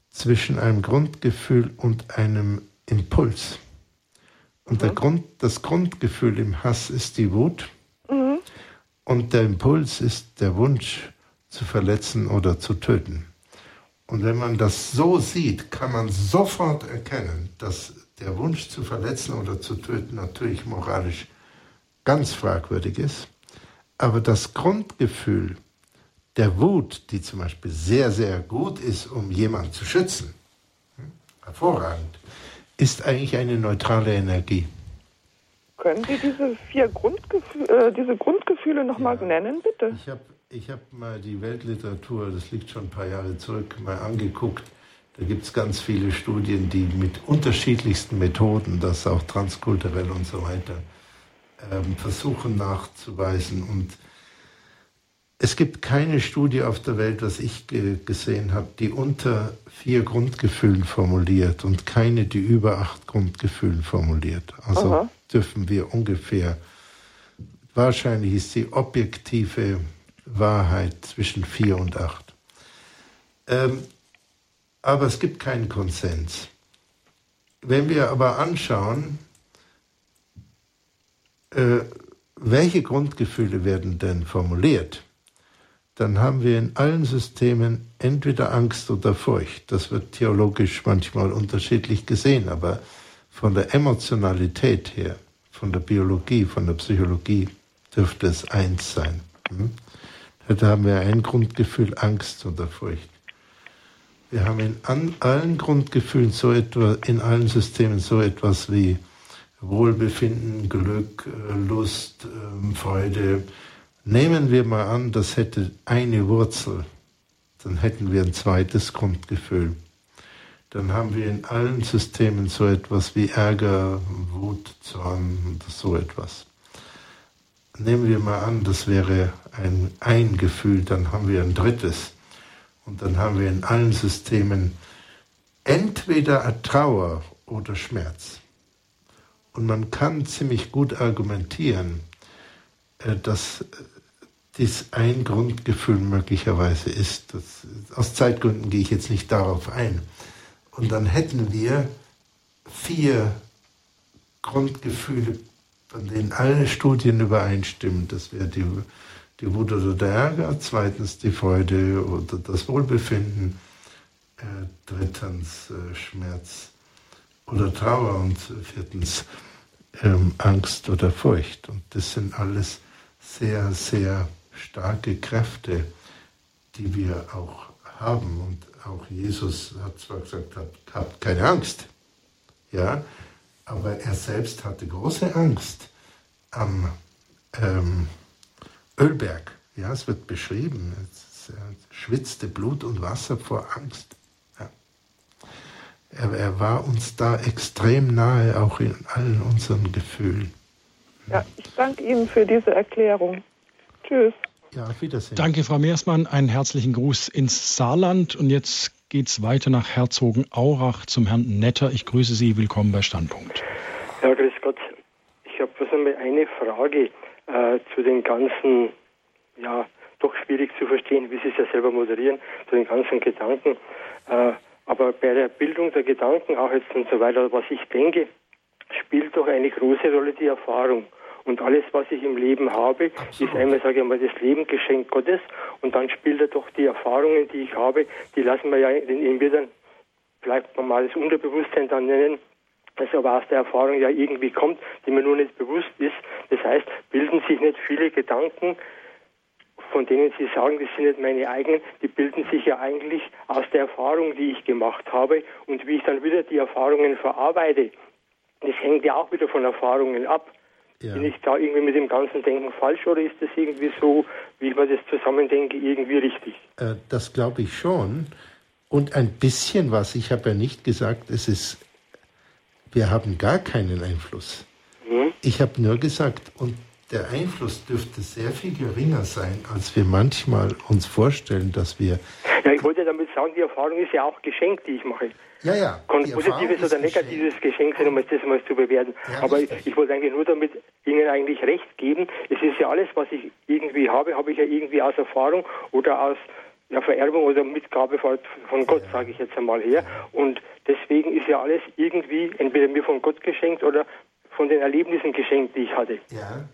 zwischen einem Grundgefühl und einem Impuls. Und mhm. Grund, das Grundgefühl im Hass ist die Wut mhm. und der Impuls ist der Wunsch zu verletzen oder zu töten. Und wenn man das so sieht, kann man sofort erkennen, dass der Wunsch zu verletzen oder zu töten natürlich moralisch ganz fragwürdig ist. Aber das Grundgefühl, der Wut, die zum Beispiel sehr, sehr gut ist, um jemanden zu schützen, hm, hervorragend, ist eigentlich eine neutrale Energie. Können Sie diese vier Grundgefühle, äh, diese Grundgefühle nochmal ja. nennen, bitte? Ich habe ich hab mal die Weltliteratur, das liegt schon ein paar Jahre zurück, mal angeguckt. Da gibt es ganz viele Studien, die mit unterschiedlichsten Methoden, das auch transkulturell und so weiter, ähm, versuchen nachzuweisen. Und es gibt keine Studie auf der Welt, was ich gesehen habe, die unter vier Grundgefühlen formuliert und keine, die über acht Grundgefühlen formuliert. Also Aha. dürfen wir ungefähr, wahrscheinlich ist die objektive Wahrheit zwischen vier und acht. Ähm, aber es gibt keinen Konsens. Wenn wir aber anschauen, äh, welche Grundgefühle werden denn formuliert, dann haben wir in allen Systemen entweder Angst oder Furcht. Das wird theologisch manchmal unterschiedlich gesehen, aber von der Emotionalität her, von der Biologie, von der Psychologie dürfte es eins sein. Hm? Da haben wir ein Grundgefühl Angst oder Furcht. Wir haben in allen Grundgefühlen so etwas, in allen Systemen so etwas wie Wohlbefinden, Glück, äh, Lust, ähm, Freude, Nehmen wir mal an, das hätte eine Wurzel, dann hätten wir ein zweites Grundgefühl. Dann haben wir in allen Systemen so etwas wie Ärger, Wut, Zorn und so etwas. nehmen wir mal an, das wäre ein, ein Gefühl, dann haben wir ein drittes. Und dann haben wir in allen Systemen entweder Trauer oder Schmerz. Und man kann ziemlich gut argumentieren, äh, dass dies ein Grundgefühl möglicherweise ist. Das, aus Zeitgründen gehe ich jetzt nicht darauf ein. Und dann hätten wir vier Grundgefühle, von denen alle Studien übereinstimmen. Das wäre die, die Wut oder der Ärger, zweitens die Freude oder das Wohlbefinden, äh, drittens äh, Schmerz oder Trauer und viertens ähm, Angst oder Furcht. Und das sind alles sehr, sehr starke Kräfte, die wir auch haben. Und auch Jesus hat zwar gesagt, habt keine Angst, ja, aber er selbst hatte große Angst am ähm, Ölberg. Ja, es wird beschrieben. Es, er schwitzte Blut und Wasser vor Angst. Ja. Er, er, war uns da extrem nahe, auch in allen unseren Gefühlen. Ja, ich danke Ihnen für diese Erklärung. Tschüss. Ja, auf Wiedersehen. Danke, Frau Meersmann. Einen herzlichen Gruß ins Saarland. Und jetzt geht es weiter nach Herzogenaurach zum Herrn Netter. Ich grüße Sie. Willkommen bei Standpunkt. Ja, grüß Gott. Ich habe bloß einmal eine Frage äh, zu den ganzen, ja, doch schwierig zu verstehen, wie Sie es ja selber moderieren, zu den ganzen Gedanken. Äh, aber bei der Bildung der Gedanken, auch jetzt und so weiter, was ich denke, spielt doch eine große Rolle die Erfahrung. Und alles, was ich im Leben habe, Absolut. ist einmal, sage ich mal, das Leben Geschenk Gottes. Und dann spielt er doch die Erfahrungen, die ich habe, die lassen wir ja in mir dann, vielleicht mal das Unterbewusstsein dann nennen, das aber aus der Erfahrung ja irgendwie kommt, die mir nur nicht bewusst ist. Das heißt, bilden sich nicht viele Gedanken, von denen Sie sagen, das sind nicht meine eigenen, die bilden sich ja eigentlich aus der Erfahrung, die ich gemacht habe und wie ich dann wieder die Erfahrungen verarbeite. Das hängt ja auch wieder von Erfahrungen ab. Ja. Bin ich da irgendwie mit dem ganzen Denken falsch oder ist das irgendwie so, wie ich mir das zusammendenke, irgendwie richtig? Äh, das glaube ich schon. Und ein bisschen was, ich habe ja nicht gesagt, es ist, wir haben gar keinen Einfluss. Mhm. Ich habe nur gesagt, und der Einfluss dürfte sehr viel geringer sein, als wir manchmal uns vorstellen, dass wir. Ja, ich wollte damit sagen, die Erfahrung ist ja auch geschenkt, die ich mache. Ja, ja. Kann positives oder negatives Geschenk sein, um es das mal zu bewerten. Ja, Aber ich, ich, wollte eigentlich nur damit Ihnen eigentlich recht geben. Es ist ja alles, was ich irgendwie habe, habe ich ja irgendwie aus Erfahrung oder aus ja, Vererbung oder Mitgabe von, Gott, sage ich jetzt einmal her. Und deswegen ist ja alles irgendwie entweder mir von Gott geschenkt oder von den Erlebnissen geschenkt, die ich hatte. Ja,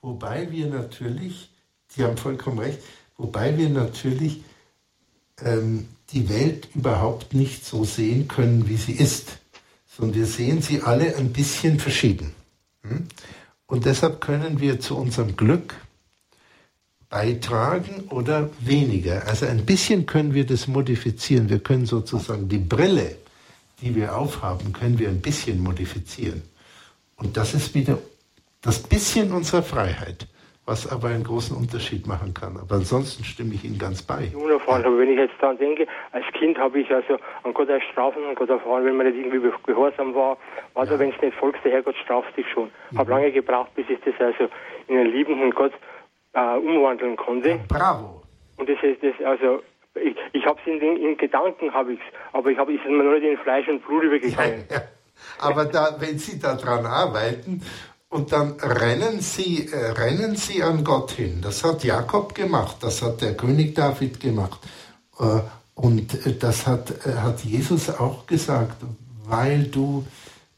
wobei wir natürlich, Sie haben vollkommen recht, wobei wir natürlich ähm, die Welt überhaupt nicht so sehen können, wie sie ist, sondern wir sehen sie alle ein bisschen verschieden. Hm? Und deshalb können wir zu unserem Glück beitragen oder weniger. Also ein bisschen können wir das modifizieren. Wir können sozusagen die Brille, die wir aufhaben, können wir ein bisschen modifizieren. Und das ist wieder das bisschen unserer Freiheit was aber einen großen Unterschied machen kann. Aber ansonsten stimme ich Ihnen ganz bei. Unerfahren, aber wenn ich jetzt daran denke, als Kind habe ich also an Gott erstrafen, an Gott erfahren, wenn man nicht irgendwie gehorsam war, also ja. wenn es nicht folgst, der Herrgott straft dich schon. Mhm. Habe lange gebraucht, bis ich das also in einen liebenden Gott äh, umwandeln konnte. Bravo. Und das ist das, also ich, ich habe es in, in, Gedanken, habe ich es, aber ich habe es mir noch nicht in Fleisch und Blut übergegangen. Ja, ja. Aber da, wenn Sie daran arbeiten und dann rennen sie, äh, rennen sie an Gott hin. Das hat Jakob gemacht, das hat der König David gemacht. Äh, und das hat, äh, hat Jesus auch gesagt, weil du,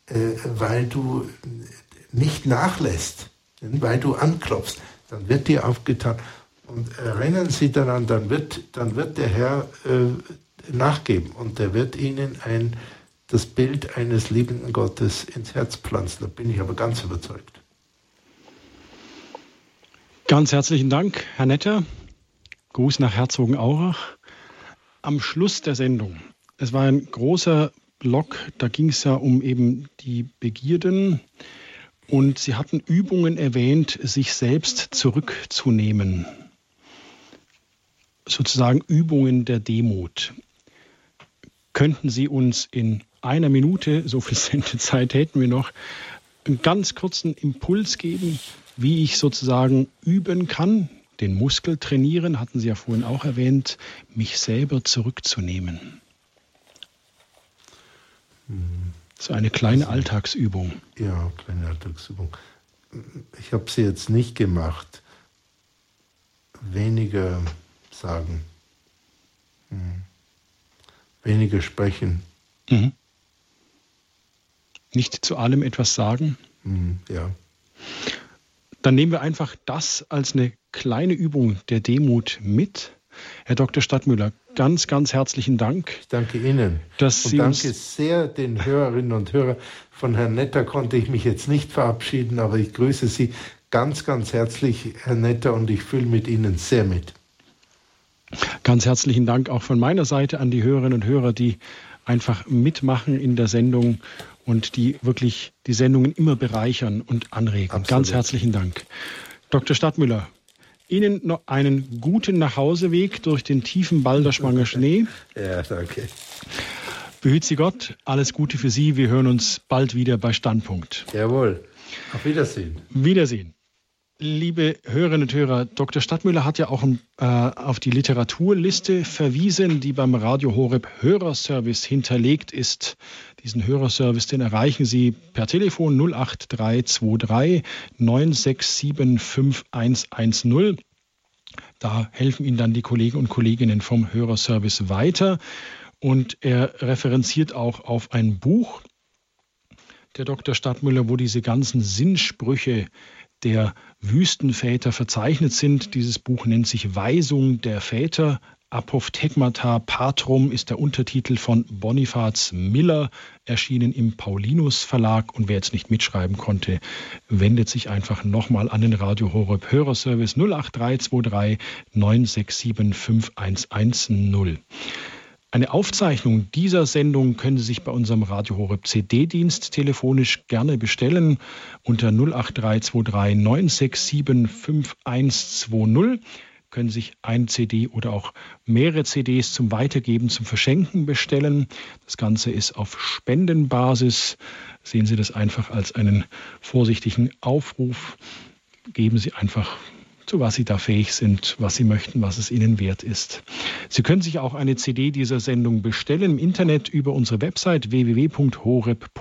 äh, weil du nicht nachlässt, weil du anklopfst, dann wird dir aufgetan. Und rennen sie daran, dann wird, dann wird der Herr äh, nachgeben und er wird ihnen ein das Bild eines liebenden Gottes ins Herz pflanzen. Da bin ich aber ganz überzeugt. Ganz herzlichen Dank, Herr Netter. Gruß nach Herzogenaurach. Am Schluss der Sendung, es war ein großer Block, da ging es ja um eben die Begierden. Und Sie hatten Übungen erwähnt, sich selbst zurückzunehmen. Sozusagen Übungen der Demut. Könnten Sie uns in einer Minute, so viel Sendezeit hätten wir noch, einen ganz kurzen Impuls geben, wie ich sozusagen üben kann, den Muskel trainieren, hatten Sie ja vorhin auch erwähnt, mich selber zurückzunehmen. So eine kleine Alltagsübung. Ja, kleine Alltagsübung. Ich habe sie jetzt nicht gemacht. Weniger sagen. Hm. Weniger sprechen. Mhm. Nicht zu allem etwas sagen? Mhm, ja. Dann nehmen wir einfach das als eine kleine Übung der Demut mit. Herr Dr. Stadtmüller, ganz, ganz herzlichen Dank. Ich danke Ihnen. Dass und Sie danke sehr den Hörerinnen und Hörern. Von Herrn Netter konnte ich mich jetzt nicht verabschieden, aber ich grüße Sie ganz, ganz herzlich, Herr Netter, und ich fühle mit Ihnen sehr mit. Ganz herzlichen Dank auch von meiner Seite an die Hörerinnen und Hörer, die einfach mitmachen in der Sendung und die wirklich die Sendungen immer bereichern und anregen. Absolut. Ganz herzlichen Dank. Dr. Stadtmüller, Ihnen noch einen guten Nachhauseweg durch den tiefen Balderschwanger Schnee. Ja, danke. Behüt Sie Gott, alles Gute für Sie. Wir hören uns bald wieder bei Standpunkt. Jawohl. Auf Wiedersehen. Wiedersehen. Liebe Hörerinnen und Hörer, Dr. Stadtmüller hat ja auch äh, auf die Literaturliste verwiesen, die beim Radio Horeb Hörerservice hinterlegt ist. Diesen Hörerservice, den erreichen Sie per Telefon 08323 967 5110. Da helfen Ihnen dann die Kollegen und Kolleginnen vom Hörerservice weiter. Und er referenziert auch auf ein Buch, der Dr. Stadtmüller, wo diese ganzen Sinnsprüche der Wüstenväter verzeichnet sind. Dieses Buch nennt sich Weisung der Väter. Apophthegmata Patrum ist der Untertitel von Bonifaz Miller, erschienen im Paulinus Verlag. Und wer jetzt nicht mitschreiben konnte, wendet sich einfach nochmal an den Radio Horeb Hörerservice 08323 967 5110. Eine Aufzeichnung dieser Sendung können Sie sich bei unserem Radio Horeb CD-Dienst telefonisch gerne bestellen unter 08323 967 5120 können sich ein CD oder auch mehrere CDs zum Weitergeben, zum Verschenken bestellen. Das Ganze ist auf Spendenbasis. Sehen Sie das einfach als einen vorsichtigen Aufruf. Geben Sie einfach was Sie da fähig sind, was Sie möchten, was es Ihnen wert ist. Sie können sich auch eine CD dieser Sendung bestellen im Internet über unsere Website www.horeb.org.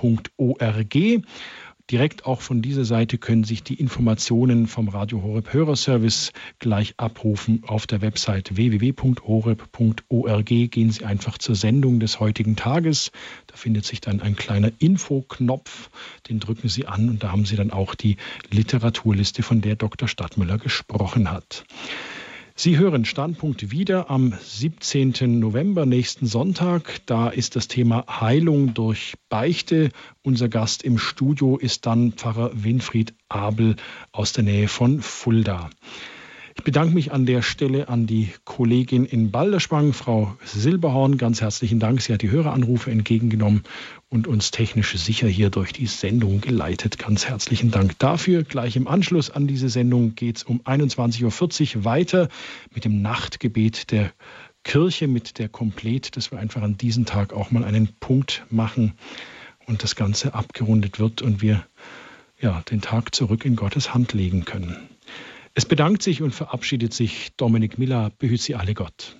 Direkt auch von dieser Seite können sich die Informationen vom Radio Horeb Hörerservice gleich abrufen auf der Website www.horeb.org. Gehen Sie einfach zur Sendung des heutigen Tages. Da findet sich dann ein kleiner Infoknopf. Den drücken Sie an und da haben Sie dann auch die Literaturliste, von der Dr. Stadtmüller gesprochen hat. Sie hören Standpunkt wieder am 17. November, nächsten Sonntag. Da ist das Thema Heilung durch Beichte. Unser Gast im Studio ist dann Pfarrer Winfried Abel aus der Nähe von Fulda. Ich bedanke mich an der Stelle an die Kollegin in Balderschwang, Frau Silberhorn. Ganz herzlichen Dank. Sie hat die Höreranrufe entgegengenommen und uns technisch sicher hier durch die Sendung geleitet. Ganz herzlichen Dank dafür. Gleich im Anschluss an diese Sendung geht es um 21.40 Uhr weiter mit dem Nachtgebet der Kirche, mit der Komplett, dass wir einfach an diesem Tag auch mal einen Punkt machen und das Ganze abgerundet wird und wir ja, den Tag zurück in Gottes Hand legen können. Es bedankt sich und verabschiedet sich Dominik Miller. Behüt Sie alle Gott.